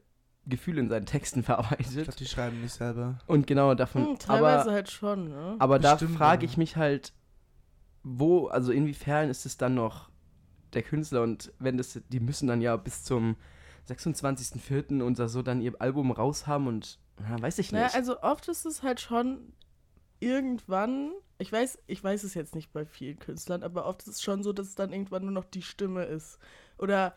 Gefühle in seinen Texten Ich verarbeitet. glaube, die schreiben nicht selber. Und genau davon. Hm, teilweise aber halt schon, ne? aber da Bestimmt, frage aber- ich mich halt, wo, also inwiefern ist es dann noch der Künstler und wenn das, die müssen dann ja bis zum 26.04. und so dann ihr Album raushaben und na, weiß ich nicht. Naja, also oft ist es halt schon irgendwann, ich weiß, ich weiß es jetzt nicht bei vielen Künstlern, aber oft ist es schon so, dass es dann irgendwann nur noch die Stimme ist. Oder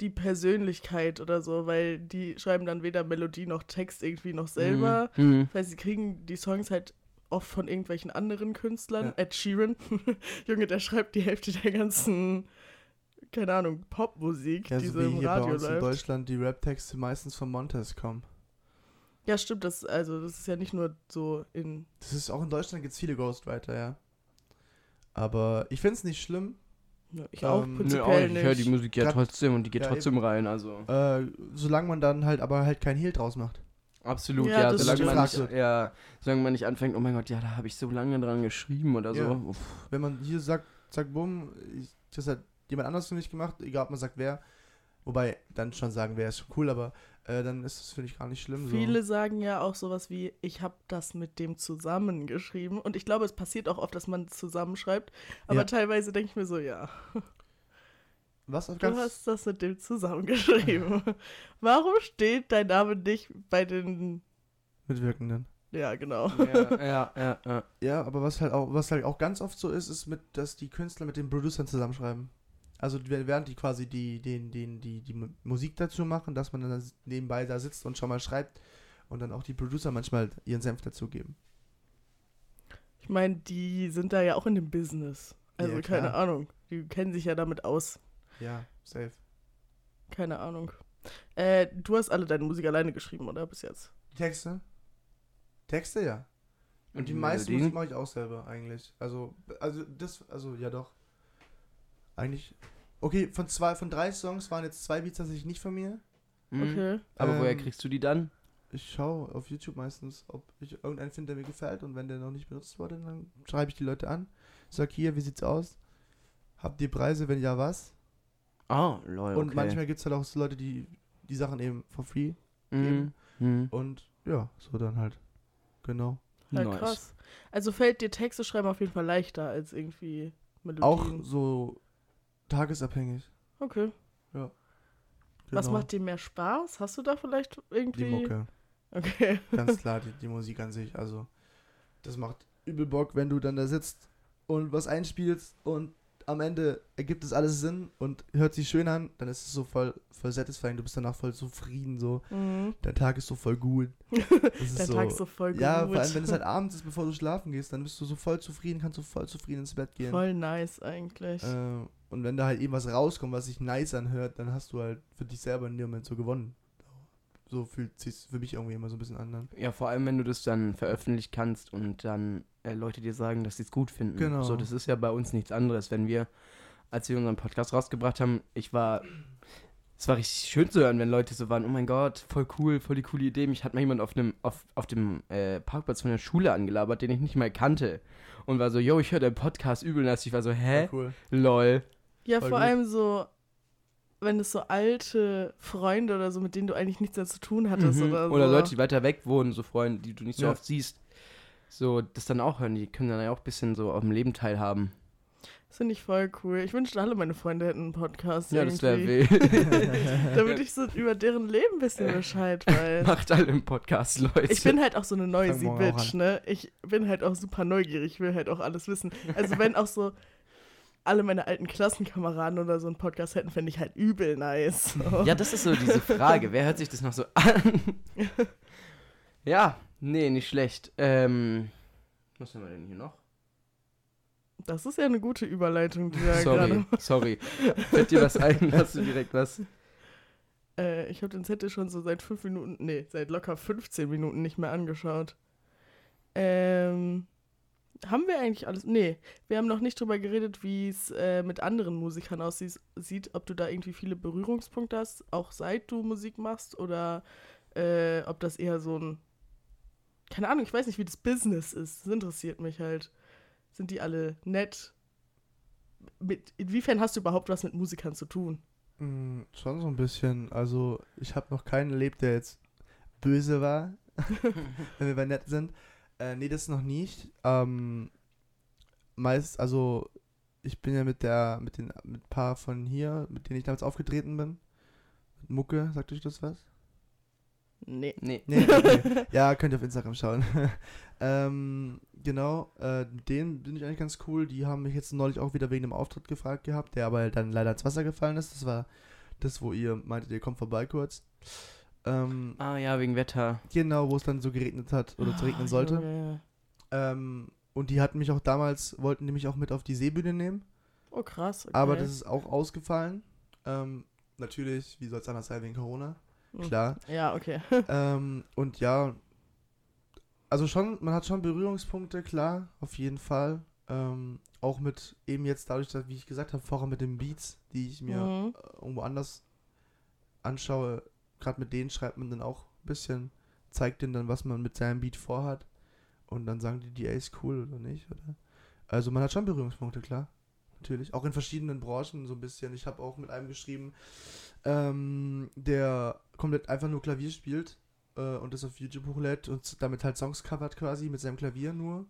die Persönlichkeit oder so, weil die schreiben dann weder Melodie noch Text irgendwie noch selber. Mhm. Mhm. Das heißt, sie kriegen die Songs halt oft von irgendwelchen anderen Künstlern. Ja. Ed Sheeran, Junge, der schreibt die Hälfte der ganzen, keine Ahnung, Popmusik, Ja, die so wie im hier bei Radio uns in läuft. Deutschland die Rap-Texte meistens von Montez kommen. Ja, stimmt, das, also, das ist ja nicht nur so in Das ist auch in Deutschland gibt es viele Ghostwriter, ja. Aber ich finde es nicht schlimm, Ja, ich auch Ähm, Nö, prinzipiell auch nicht. Ich höre die Musik ja Grad- trotzdem und die geht ja, trotzdem rein, also. Äh, solange man dann halt aber halt kein Hehl draus macht. Absolut, Ja, ja. solange, man nicht, ja solange man nicht anfängt, oh mein Gott, ja, da habe ich so lange dran geschrieben oder so. Ja. Uff. Wenn man hier sagt, zack, bumm, das hat jemand anders für mich gemacht, egal ob man sagt wer. Wobei, dann schon sagen, ist schon cool, aber äh, dann ist das, finde ich, gar nicht schlimm. So. Viele sagen ja auch sowas wie, ich habe das mit dem zusammengeschrieben. Und ich glaube, es passiert auch oft, dass man zusammenschreibt. Aber Ja. teilweise denke ich mir so, ja, Was auf du ganz. hast das mit dem zusammengeschrieben. Warum steht dein Name nicht bei den... Mitwirkenden. Ja, genau. Ja, ja, ja, ja. Ja, aber was halt auch, was halt auch ganz oft so ist, ist mit, dass die Künstler mit den Producern zusammenschreiben. Also während die quasi die, den, den, die, die Mu- Musik dazu machen, dass man dann nebenbei da sitzt und schon mal schreibt und dann auch die Producer manchmal ihren Senf dazugeben. Ich meine, die sind da ja auch in dem Business. Also Ja, keine. Ahnung. Die kennen sich ja damit aus. Ja, safe. Keine Ahnung. Äh, du hast alle deine Musik alleine geschrieben, oder? Bis jetzt. Die Texte? Texte, ja. Und die, die meiste Melodien? Musik mache ich auch selber eigentlich. Also, also das, also ja doch. Eigentlich. Okay, von zwei, von drei Songs waren jetzt zwei Beats tatsächlich nicht von mir. Mhm. Okay. Aber woher Ähm, kriegst du die dann? Ich schaue auf YouTube meistens, ob ich irgendeinen finde, der mir gefällt und wenn der noch nicht benutzt wurde, dann schreibe ich die Leute an. Sag hier, wie sieht's aus? Habt ihr Preise, wenn ja, was? Ah, lol, okay. Und manchmal gibt es halt auch so Leute, die die Sachen eben for free Mhm. Mhm. und ja, so dann halt. Genau. Halt Nice. krass. Also fällt dir Texte schreiben auf jeden Fall leichter als irgendwie Auch Melodien. so tagesabhängig. Okay. Was Genau. macht dir mehr Spaß? Hast du da vielleicht irgendwie. die Mucke? Okay. Ganz klar, die, die Musik an sich. Also, das macht übel Bock, wenn du dann da sitzt und was einspielst und am Ende ergibt es alles Sinn und hört sich schön an, dann ist es so voll, voll satisfying. Du bist danach voll zufrieden, so. Mhm. Der Tag ist so voll gut. Der so, Tag ist so voll gut. Ja, vor allem, wenn es halt abends ist, bevor du schlafen gehst, dann bist du so voll zufrieden, kannst du voll zufrieden ins Bett gehen. Voll nice eigentlich. Äh, und wenn da halt eben was rauskommt, was sich nice anhört, dann hast du halt für dich selber in dem Moment so gewonnen. So fühlt sich für mich irgendwie immer so ein bisschen an. Ja, vor allem, wenn du das dann veröffentlichen kannst und dann äh, Leute dir sagen, dass sie es gut finden. Genau. So, das ist ja bei uns nichts anderes. Wenn wir, als wir unseren Podcast rausgebracht haben, ich war, es war richtig schön zu hören, wenn Leute so waren, oh mein Gott, voll cool, voll die coole Idee. Mich hat mal jemand auf, einem, auf, auf dem äh, Parkplatz von der Schule angelabert, den ich nicht mal kannte. Und war so, yo, ich höre deinen Podcast übel nass. Ich war so, hä? Voll cool. Lol. Ja, voll vor gut. allem so, wenn es so alte Freunde oder so, mit denen du eigentlich nichts mehr zu tun hattest Mhm. oder so. Oder Leute, die weiter weg wohnen, so Freunde, die du nicht so Ja. oft siehst. So, das dann auch hören, die können dann ja auch ein bisschen so am Leben teilhaben. Das finde ich voll cool. Ich wünschte, alle meine Freunde hätten einen Podcast. Ja, das wäre irgendwie. wild. Damit ich so über deren Leben ein bisschen Bescheid weiß. Macht alle im Podcast, Leute. Ich bin halt auch so eine noisy Bitch, ne? Ich bin halt auch super neugierig, ich will halt auch alles wissen. Also wenn auch so alle meine alten Klassenkameraden oder so einen Podcast hätten, fände ich halt übel nice. So. Ja, das ist so diese Frage. Wer hört sich das noch so an? ja, nee, nicht schlecht. Ähm, was haben wir denn hier noch? Das ist ja eine gute Überleitung, die du ja sorry, sorry. Fällt dir was ein? Hast du direkt was? Äh, ich habe den Zettel schon so seit fünf Minuten, nee, seit locker 15 Minuten nicht mehr angeschaut. Ähm, haben wir eigentlich alles? Nee, wir haben noch nicht drüber geredet, wie es äh, mit anderen Musikern aussieht, sieht, ob du da irgendwie viele Berührungspunkte hast, auch seit du Musik machst, oder äh, ob das eher so ein, keine Ahnung, ich weiß nicht, wie das Business ist. Das interessiert mich halt. Sind die alle nett? Mit, inwiefern hast du überhaupt was mit Musikern zu tun? Mm, schon so ein bisschen. Also, ich habe noch keinen erlebt, der jetzt böse war, wenn wir bei nett sind. Äh, nee, das noch nicht. Ähm, meist, also, ich bin ja mit der, mit den, mit ein paar von hier, mit denen ich damals aufgetreten bin. Mit Mucke, sagt euch das was? Nee. Nee. Nee, okay. ja, könnt ihr auf Instagram schauen. ähm, genau, äh, mit denen bin ich eigentlich ganz cool. Die haben mich jetzt neulich auch wieder wegen dem Auftritt gefragt gehabt, der aber dann leider ins Wasser gefallen ist. Das war das, wo ihr meintet, ihr kommt vorbei kurz. Ähm, Ah ja, wegen Wetter. genau, wo es dann so geregnet hat oder es regnen Ah, sollte. Junge. Ähm, und die hatten mich auch damals, wollten mich auch mit auf die Seebühne nehmen. Oh, krass. Okay. Aber das ist auch ausgefallen. Ähm, natürlich, wie soll es anders sein, wegen Corona? Hm. Klar. Ja, okay. ähm, und ja, also schon, man hat schon Berührungspunkte, klar, auf jeden Fall. Ähm, auch mit eben jetzt dadurch, dass, wie ich gesagt habe, vorher mit den Beats, die ich mir Mhm. äh, irgendwo anders anschaue, gerade mit denen schreibt man dann auch ein bisschen, zeigt denen dann, was man mit seinem Beat vorhat. Und dann sagen die, die, ey, ist cool oder nicht, oder? Also man hat schon Berührungspunkte, klar. Natürlich. Auch in verschiedenen Branchen so ein bisschen. Ich habe auch mit einem geschrieben, ähm, der komplett einfach nur Klavier spielt äh, und das auf YouTube hochlädt und damit halt Songs covert quasi mit seinem Klavier nur.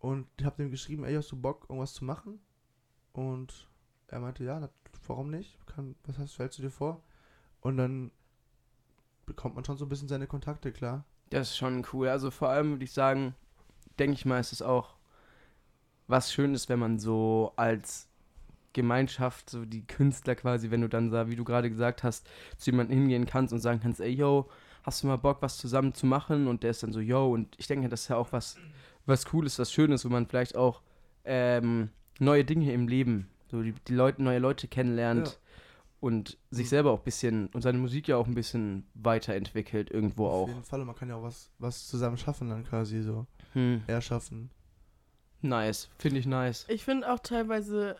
Und ich habe dem geschrieben, ey, hast du Bock, irgendwas zu machen? Und er meinte, ja, warum nicht? Kann, was hast, stellst du dir vor? Und dann bekommt man schon so ein bisschen seine Kontakte, klar. Das ist schon cool. Also vor allem würde ich sagen, denke ich mal, ist es auch was Schönes, wenn man so als Gemeinschaft, so die Künstler quasi, wenn du dann, da, wie du gerade gesagt hast, zu jemandem hingehen kannst und sagen kannst, ey, yo, hast du mal Bock, was zusammen zu machen? Und der ist dann so, yo, und ich denke, das ist ja auch was, was Cooles, was Schönes, wo man vielleicht auch ähm, neue Dinge im Leben, so die, die Leute, neue Leute kennenlernt Ja. Und sich Mhm. selber auch ein bisschen und seine Musik ja auch ein bisschen weiterentwickelt irgendwo Auf auch. jeden Fall. Und man kann ja auch was, was zusammen schaffen dann quasi so. Hm. Erschaffen. Nice, finde ich nice. Ich finde auch teilweise,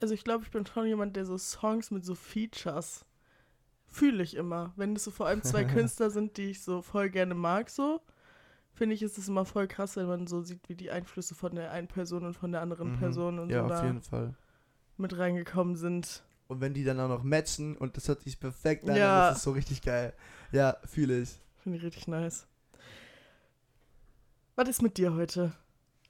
also ich glaube, ich bin schon jemand, der so Songs mit so Features fühle ich immer. Wenn es so vor allem zwei Künstler sind, die ich so voll gerne mag, so, finde ich, ist es immer voll krass, wenn man so sieht, wie die Einflüsse von der einen Person und von der anderen Mhm. Person und Ja, so auf da jeden Fall. mit reingekommen sind. Und wenn die dann auch noch matchen und das hört sich perfekt an, Ja. dann ist es so richtig geil. Ja, fühle ich. Finde ich richtig nice. Was ist mit dir heute?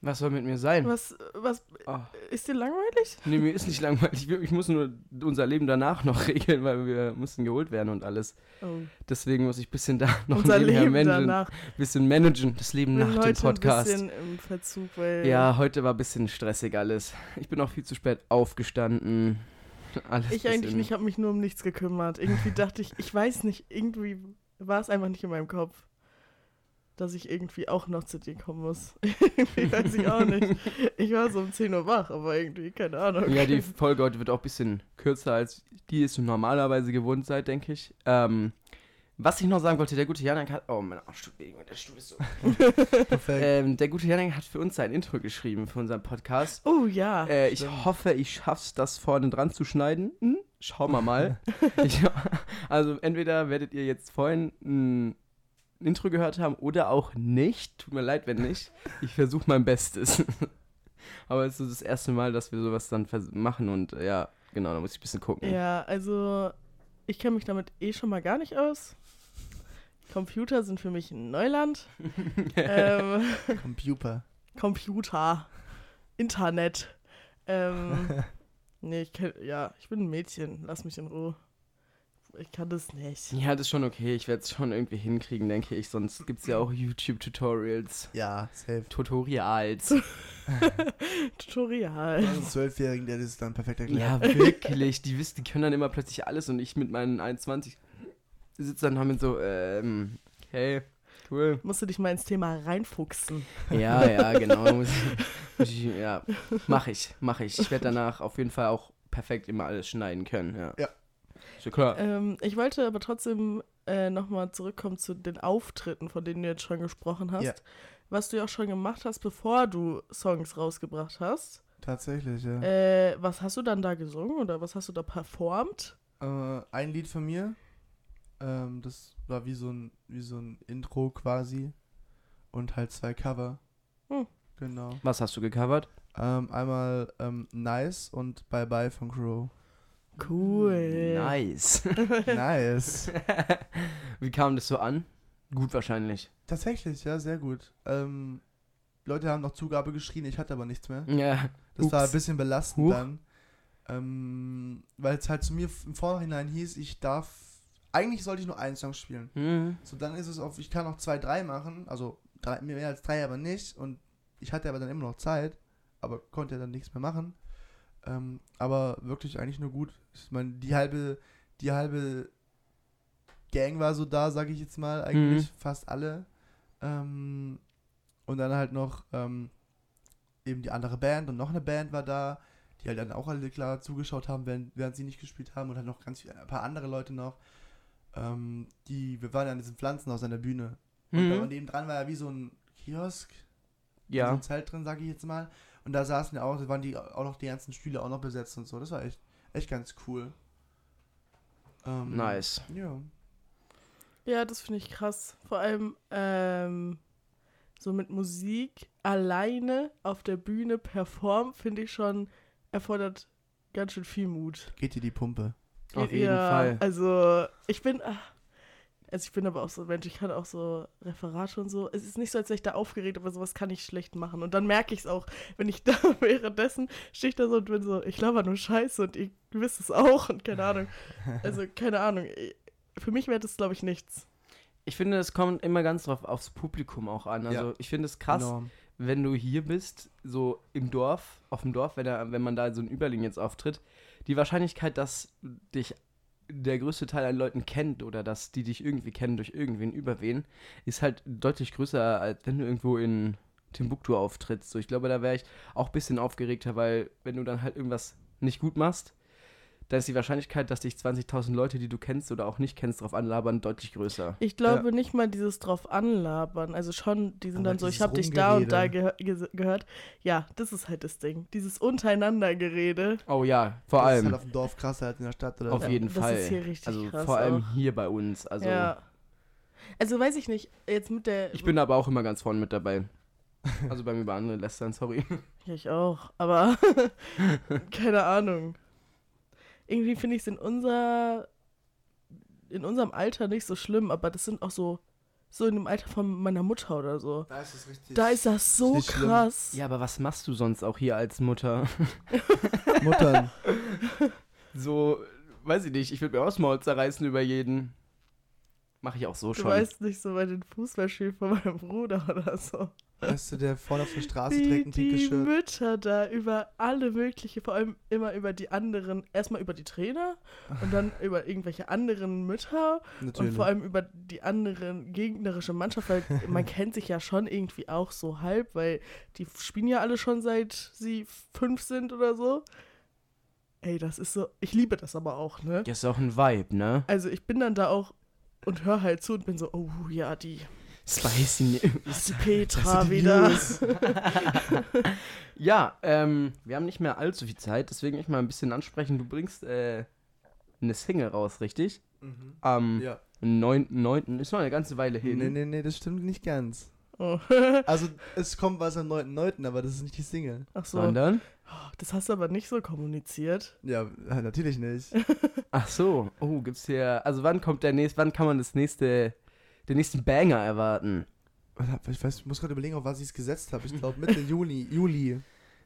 Was soll mit mir sein? Was, was, Oh. ist dir langweilig? Nee, mir ist nicht langweilig. Ich muss nur unser Leben danach noch regeln, weil wir mussten geholt werden und alles. Oh, Deswegen muss ich ein bisschen da noch unser Leben managen. danach. bisschen managen, das Leben bin nach heute dem Podcast. ein bisschen im Verzug, weil Ja, heute war ein bisschen stressig alles. Ich bin auch viel zu spät aufgestanden. Alles ich eigentlich nicht, habe mich nur um nichts gekümmert. Irgendwie dachte ich, ich weiß nicht, irgendwie war es einfach nicht in meinem Kopf, dass ich irgendwie auch noch zu dir kommen muss. irgendwie weiß ich auch nicht. Ich war so um 10 Uhr wach, aber irgendwie, keine Ahnung. Ja, die Folge heute wird auch ein bisschen kürzer, als die es normalerweise gewohnt seid, denke ich. Ähm, was ich noch sagen wollte, der gute Janik hat. Oh, mein Arsch tut weh, der Stuhl ist so. Perfekt. ähm, der gute Janik hat für uns sein Intro geschrieben für unseren Podcast. Oh ja. Äh, ich hoffe, ich schaff's, das vorne dran zu schneiden. Hm? Schauen wir mal. ich, also entweder werdet ihr jetzt vorhin ein Intro gehört haben oder auch nicht. Tut mir leid, wenn nicht. Ich versuche mein Bestes. Aber es ist das erste Mal, dass wir sowas dann machen und äh, ja, genau, da muss ich ein bisschen gucken. Ja, also ich kenne mich damit eh schon mal gar nicht aus. Computer sind für mich ein Neuland. ähm, Computer. Computer, Internet. Ähm, nee, ich kenn, ja, ich bin ein Mädchen. Lass mich in Ruhe. Ich kann das nicht. Ja, das ist schon okay. Ich werde es schon irgendwie hinkriegen, denke ich. Sonst gibt es ja auch YouTube-Tutorials. Ja, safe. Tutorials. Tutorial. Einen Zwölfjährigen, der das dann perfekt erklärt. Ja, wirklich. Die wissen, die können dann immer plötzlich alles und ich mit meinen 21 sitze dann haben so, ähm, okay, cool. Musst du dich mal ins Thema reinfuchsen. Ja, ja, genau. Muss ich, muss ich, ja, mach ich, mach ich. Ich werde danach auf jeden Fall auch perfekt immer alles schneiden können, ja. Ja. Ist ja klar. Ähm, ich wollte aber trotzdem äh, nochmal zurückkommen zu den Auftritten, von denen du jetzt schon gesprochen hast. Ja. Was du ja auch schon gemacht hast, bevor du Songs rausgebracht hast. Tatsächlich, ja. Äh, was hast du dann da gesungen oder was hast du da performt? Äh, ein Lied von mir. Ähm, das war wie so ein, wie so ein Intro quasi. Und halt zwei Cover. Hm. Genau. Was hast du gecovert? Ähm, einmal ähm, Nice und Bye Bye von Crow. Cool. Nice. nice. Wie kam das so an? Gut wahrscheinlich. Tatsächlich, ja, sehr gut. Ähm, Leute haben noch Zugabe geschrien, ich hatte aber nichts mehr. Ja. Das war ein Ups. bisschen belastend Huch. dann. Ähm, Weil es halt zu mir im Vorhinein hieß, ich darf. Eigentlich sollte ich nur einen Song spielen. Hm. So, dann ist es auf, ich kann noch zwei, drei machen. Also drei, mehr als drei aber nicht. Und ich hatte aber dann immer noch Zeit. Aber konnte ja dann nichts mehr machen. Ähm, aber wirklich eigentlich nur gut. Ich meine, die halbe, die halbe Gang war so da, sage ich jetzt mal. Eigentlich Mhm. fast alle. Ähm, und dann halt noch ähm, eben die andere Band und noch eine Band war da, die halt dann auch alle klar zugeschaut haben, während, während sie nicht gespielt haben und halt noch ganz viel, ein paar andere Leute noch. Ähm, die, wir waren ja an diesem Pflanzenhaus an der Bühne. Und da Hm. neben dran war ja wie so ein Kiosk, so Ja. ein Zelt drin, sage ich jetzt mal. Und Und da saßen ja auch, da waren die auch noch die ganzen Stühle auch noch besetzt und so. Das war echt, echt ganz cool. Ähm, Nice. Ja. Ja, das finde ich krass. Vor allem ähm, so mit Musik alleine auf der Bühne performen, finde ich schon, erfordert ganz schön viel Mut. Geht dir die Pumpe. Auf jeden ja, Fall. Also, ich bin. ah, Also, ich bin aber auch so ein Mensch, ich kann auch so Referate und so. Es ist nicht so, als wäre ich da aufgeregt, aber sowas kann ich schlecht machen. Und dann merke ich es auch, wenn ich da währenddessen stehe ich da so und bin so, ich laber nur Scheiße und ihr wisst es auch und keine Ahnung. Also, keine Ahnung. Für mich wäre das, glaube ich, nichts. Ich finde, es kommt immer ganz drauf aufs Publikum auch an. Also Ja. ich finde es krass, Enorm. wenn du hier bist, so im Dorf, auf dem Dorf, wenn, da, wenn man da so ein Überling jetzt auftritt, die Wahrscheinlichkeit, dass dich der größte Teil an Leuten kennt oder dass die dich irgendwie kennen durch irgendwen, überwen, ist halt deutlich größer, als wenn du irgendwo in Timbuktu auftrittst. So, ich glaube, da wäre ich auch ein bisschen aufgeregter, weil wenn du dann halt irgendwas nicht gut machst, dann ist die Wahrscheinlichkeit, dass dich 20.000 Leute, die du kennst oder auch nicht kennst, drauf anlabern, deutlich größer. Ich glaube nicht mal dieses drauf anlabern. Also schon, die sind Aber dann so, ich habe dich da und da gehö ge gehört. Ja, das ist halt das Ding. Dieses Untereinandergerede. Oh ja, vor das ist allem. halt auf dem Dorf krasser als in der Stadt oder Auf Ja, jeden das Fall. ist hier richtig also krass vor allem auch. hier bei uns. Also ja. Also weiß ich nicht, jetzt mit der. ich bin aber auch immer ganz vorne mit dabei. Also beim über andere lästern, sorry. Ja, ich auch. Aber keine Ahnung. Irgendwie finde ich es in unser in unserem Alter nicht so schlimm, aber das sind auch so so in dem Alter von meiner Mutter oder so. Da ist es richtig. Da ist das so schlimm. krass. Ja, aber was machst du sonst auch hier als Mutter? Muttern. So, weiß ich nicht, ich würde mir auch das Maul zerreißen über jeden. Mache ich auch so Du schon. weißt nicht so bei den Fußballspielen von meinem Bruder oder so. Weißt du, der vorne auf der Straße trägt ein pinkes die Shirt. Mütter da über alle mögliche, vor allem immer über die anderen, erstmal über die Trainer und dann über irgendwelche anderen Mütter Natürlich. und vor allem über die anderen gegnerische Mannschaft, weil man kennt sich ja schon irgendwie auch so halb, weil die spielen ja alle schon seit sie fünf sind oder so. Ey, das ist so, ich liebe das aber auch, ne? Das ist auch ein Vibe, ne? Also ich bin dann da auch und höre halt zu und bin so, oh ja, die, Spicy die Petra wieder. News. Ja, ähm, wir haben nicht mehr allzu viel Zeit, deswegen ich mal ein bisschen ansprechen. Du bringst äh, eine Single raus, richtig? Mhm. Am Ja. 9.9. Ist noch eine ganze Weile hin. Nee, nee, nee, das stimmt nicht ganz. Oh. Also, es kommt was am 9.9., aber das ist nicht die Single. Ach so, Sondern? das hast du aber nicht so kommuniziert. Ja, natürlich nicht. Ach so. Oh, gibt's hier. Also wann kommt der nächste, wann kann man das nächste, den nächsten Banger erwarten? Ich, weiß, ich muss gerade überlegen, auf was ich es gesetzt habe. Ich glaube Mitte Juni, Juli.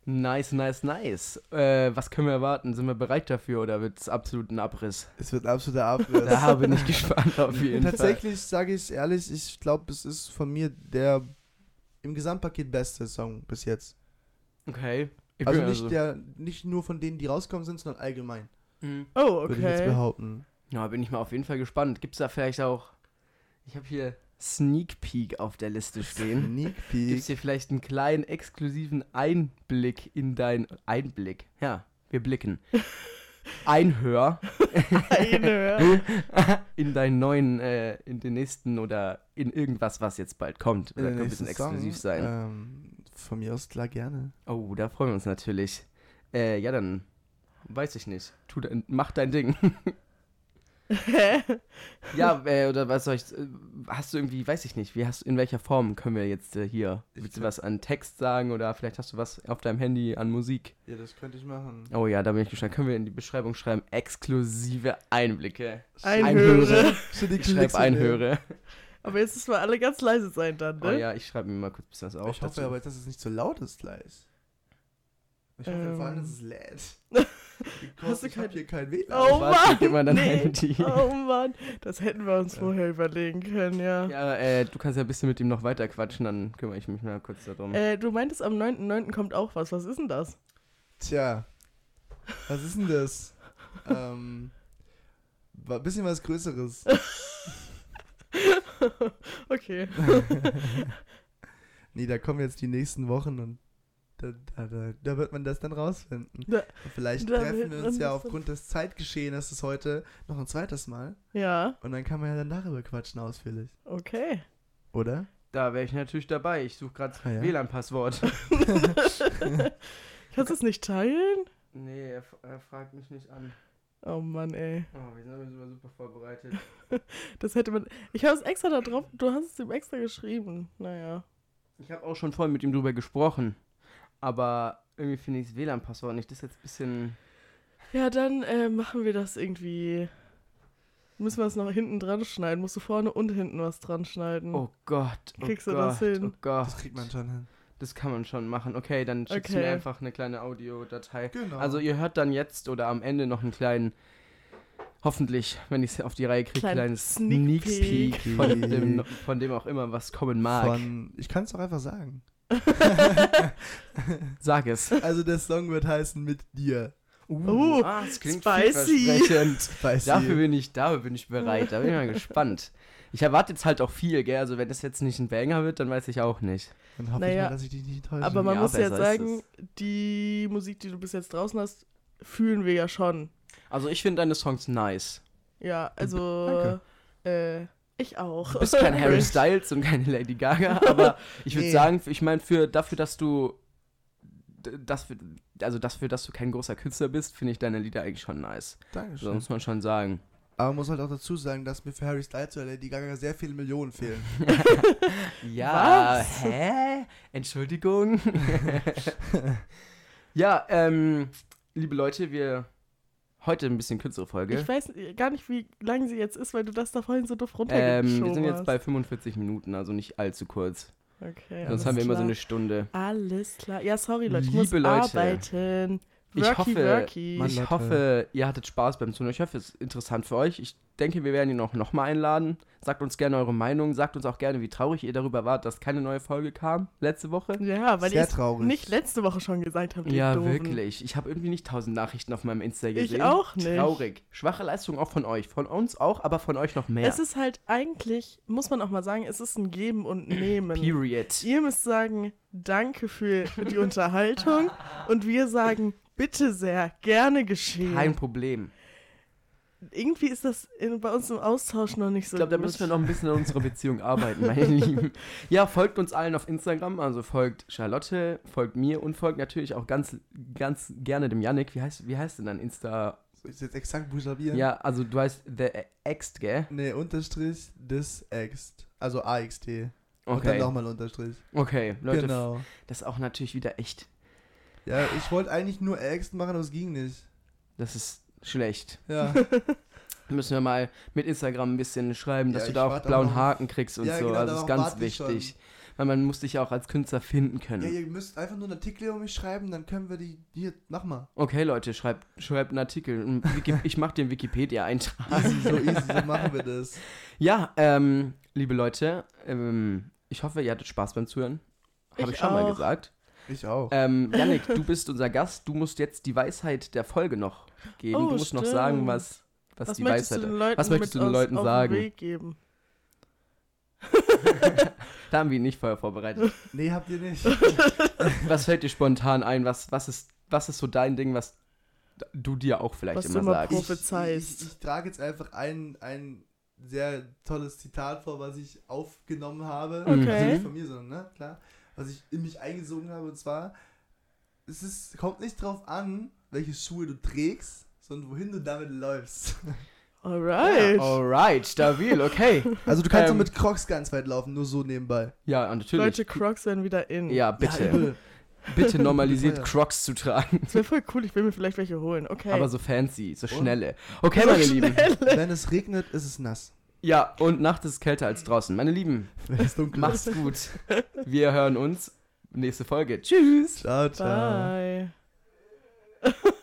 Nice, nice, nice. Äh, was können wir erwarten? Sind wir bereit dafür oder wird es absolut ein Abriss? Es wird ein absoluter Abriss. Da bin ich gespannt auf jeden Tatsächlich sage ich ehrlich, ich glaube, es ist von mir der im Gesamtpaket beste Song bis jetzt. Fall. Okay. Ich Also nicht, der, nicht nur von denen, die rauskommen sind, sondern allgemein, Mhm. Oh, würde ich jetzt okay. behaupten. Ja, bin ich mal auf jeden Fall gespannt. Gibt's da vielleicht auch. Ich habe hier Sneak Peek auf der Liste stehen. Sneak Peek. hier vielleicht einen kleinen exklusiven Einblick in dein Einblick? Ja, wir blicken. Einhör Eine. in deinen neuen, äh, in den nächsten oder in irgendwas, was jetzt bald kommt. Da kann ein bisschen nächste Song, exklusiv sein. Ähm, von mir aus klar gerne. Oh, da freuen wir uns natürlich. Äh, ja, dann weiß ich nicht. Tu mach dein Ding. ja, äh, oder was soll ich, äh, hast du irgendwie, weiß ich nicht, wie hast in welcher Form können wir jetzt äh, hier, Ich willst du was an Text sagen oder vielleicht hast du was auf deinem Handy an Musik? Ja, das könnte ich machen. Oh ja, da bin ich gespannt. Können wir in die Beschreibung schreiben, exklusive Einblicke. Einhöre. Shit, Ich schreibe Einhöre. Aber jetzt müssen wir alle ganz leise sein dann, Oh ne? ja, ich schreibe mir mal kurz ein bisschen was auf. Ich hoffe dazu. aber, dass es nicht so laut ist gleich. Ich hoffe Ähm. vor allem, dass es lädt. Hast du ich kein- hier kein WLAN. Oh Warte, Mann, dein nee. Handy. Oh Mann, das hätten wir uns Ja. vorher überlegen können, ja. Ja, äh, du kannst ja ein bisschen mit ihm noch weiter quatschen, dann kümmere ich mich mal kurz darum. Äh, du meintest, am 9.9. kommt auch was. Was ist denn das? Tja, was ist denn das? ähm, ein bisschen was Größeres. Okay. nee, da kommen jetzt die nächsten Wochen und da, da, da, da wird man das dann rausfinden. Da- Und vielleicht da treffen wir uns ja aufgrund des Zeitgeschehenes heute noch ein zweites Mal. Ja, Und dann kann man ja dann darüber quatschen ausführlich. okay. Oder? Da wäre ich natürlich dabei. Ich suche gerade Ah, ja? WLAN-Passwort. Kannst du es nicht teilen? nee, er, er fragt mich nicht an. Oh Mann, ey. Oh, wir sind aber super, super vorbereitet. Das hätte man. Ich habe es extra da drauf. Du hast es ihm extra geschrieben. Naja. Ich habe auch schon vorhin mit ihm drüber gesprochen. Aber irgendwie finde ich das WLAN-Passwort nicht. Das ist jetzt ein bisschen. Ja, dann äh, machen wir das irgendwie. Müssen wir es noch hinten dran schneiden? Musst du vorne und hinten was dran schneiden? Oh Gott. Oh Kriegst du Gott, das hin? Oh Gott. Das kriegt man schon hin. Das kann man schon machen. Okay, dann schickst du Okay. mir einfach eine kleine Audiodatei. Genau. Also ihr hört dann jetzt oder am Ende noch einen kleinen, hoffentlich, wenn ich es auf die Reihe kriege, Kleinen kleines Sneak Sneak Peek Peek. von dem, von dem auch immer, was kommen mag. Von, ich kann es doch einfach sagen. Sag es. Also der Song wird heißen Mit dir. Uh, ah, das klingt spicy. Weiß Dafür bin ich, dafür bin ich bereit. Da bin ich mal gespannt. Ich erwarte jetzt halt auch viel, gell? Also wenn das jetzt nicht ein Banger wird, dann weiß ich auch nicht. Dann hoffe Naja, ich mal, dass ich dich nicht enttäusche. Aber man Ja, muss ja sagen, die Musik, die du bis jetzt draußen hast, fühlen wir ja schon. Also ich finde deine Songs nice. Ja, also. Danke. Äh, ich auch. Du bist kein Harry Styles und keine Lady Gaga, aber ich würde Nee. sagen, ich meine, für dafür, dass du das für, also dafür, dass du kein großer Künstler bist, finde ich deine Lieder eigentlich schon nice. So Dankeschön. muss man schon sagen. Aber man muss halt auch dazu sagen, dass mir für Harry Styles oder Lady Gaga sehr viele Millionen fehlen. Ja, Was? hä? Entschuldigung. ja, ähm, liebe Leute, wir heute ein bisschen kürzere Folge. Ich weiß gar nicht, wie lang sie jetzt ist, weil du das da vorhin so doof Ähm, runtergeschoben wir sind jetzt bei 45 Minuten, also nicht allzu kurz. Okay, Sonst haben wir immer so klar. eine Stunde. Alles klar. Ja, sorry, Leute, ich muss Liebe Leute, arbeiten. Ich Worky, hoffe, worky. Mann, ich hoffe, ihr hattet Spaß beim Zuhören. Ich hoffe, es ist interessant für euch. Ich denke, wir werden ihn auch nochmal einladen. Sagt uns gerne eure Meinung. Sagt uns auch gerne, wie traurig ihr darüber wart, dass keine neue Folge kam letzte Woche. Ja, weil Sehr ihr traurig. nicht letzte Woche schon gesagt habt, Ja, Doofen. wirklich. Ich habe irgendwie nicht tausend Nachrichten auf meinem Insta Ich gesehen. auch nicht. Traurig. Schwache Leistung auch von euch. Von uns auch, aber von euch noch mehr. Es ist halt eigentlich, muss man auch mal sagen, es ist ein Geben und Nehmen. Period. Ihr müsst sagen, danke für die Unterhaltung und wir sagen, bitte sehr, gerne geschehen. Kein Problem. Irgendwie ist das in, bei uns im Austausch noch nicht so Ich glaube, da müssen wir noch ein bisschen an unserer Beziehung arbeiten, meine Lieben. Ja, folgt uns allen auf Instagram, also folgt Charlotte, folgt mir und folgt natürlich auch ganz, ganz gerne dem Yannick. Wie heißt, wie heißt denn dein Insta? Ich jetzt exakt buchstabieren? Ja, also du heißt The Ext, gell? Nee, Unterstrich des Ext. Also AXT. Und dann Okay. nochmal Unterstrich. Okay, Leute, genau. das ist auch natürlich wieder echt, Ja, ich wollte eigentlich nur Ext machen, aber es ging nicht. das ist schlecht. Ja. Müssen wir mal mit Instagram ein bisschen schreiben, dass Ja, du ich da auch blauen auch Haken kriegst und Ja, so. genau, also das ist ganz ich schon. wichtig. Weil man muss dich ja auch als Künstler finden können. ja, ihr müsst einfach nur einen Artikel über mich schreiben, dann können wir die. Hier, mach mal. Okay, Leute, schreibt, schreibt einen Artikel. Ich mache den Wikipedia-Eintrag. Easy, so easy, so machen wir das. Ja, ähm, liebe Leute, ähm, ich hoffe, ihr hattet Spaß beim Zuhören. Habe ich, Ich schon mal auch. gesagt. Ich auch. Ähm, Yannick, du bist unser Gast. Du musst jetzt die Weisheit der Folge noch geben. Oh, du musst noch stimmt. sagen, was, was, Was die möchtest Weisheit du den Leuten Was möchtest du den Leuten auf sagen? Den Weg geben? Da haben wir ihn nicht vorher vorbereitet. Nee, habt ihr nicht. was fällt dir spontan ein? Was, was, ist, was ist so dein Ding, was du dir auch vielleicht Was du immer immer sagst? pro- Prophezeist. Ich, ich, ich trage jetzt einfach ein, ein sehr tolles Zitat vor, was ich aufgenommen habe. Okay. Also nicht von mir, sondern, ne, klar. Was ich in mich eingesogen habe, und zwar, es ist, kommt nicht drauf an, welche Schuhe du trägst, sondern wohin du damit läufst. Alright. Alright, stabil, okay. Also du kannst Ähm. so mit Crocs ganz weit laufen, nur so nebenbei. Ja, und natürlich. Deutsche Crocs werden wieder in. Ja, bitte. übel. bitte normalisiert Ja. Crocs zu tragen. Das wäre voll cool, ich will mir vielleicht welche holen. Okay. Aber so fancy, so schnelle. Okay, So meine Lieben. schnell. Wenn es regnet, ist es nass. Ja, und Nacht ist kälter als draußen. Meine Lieben, Wenn es dunkel macht's gut. Wir hören uns nächste Folge. Tschüss. Ciao, ciao. Bye.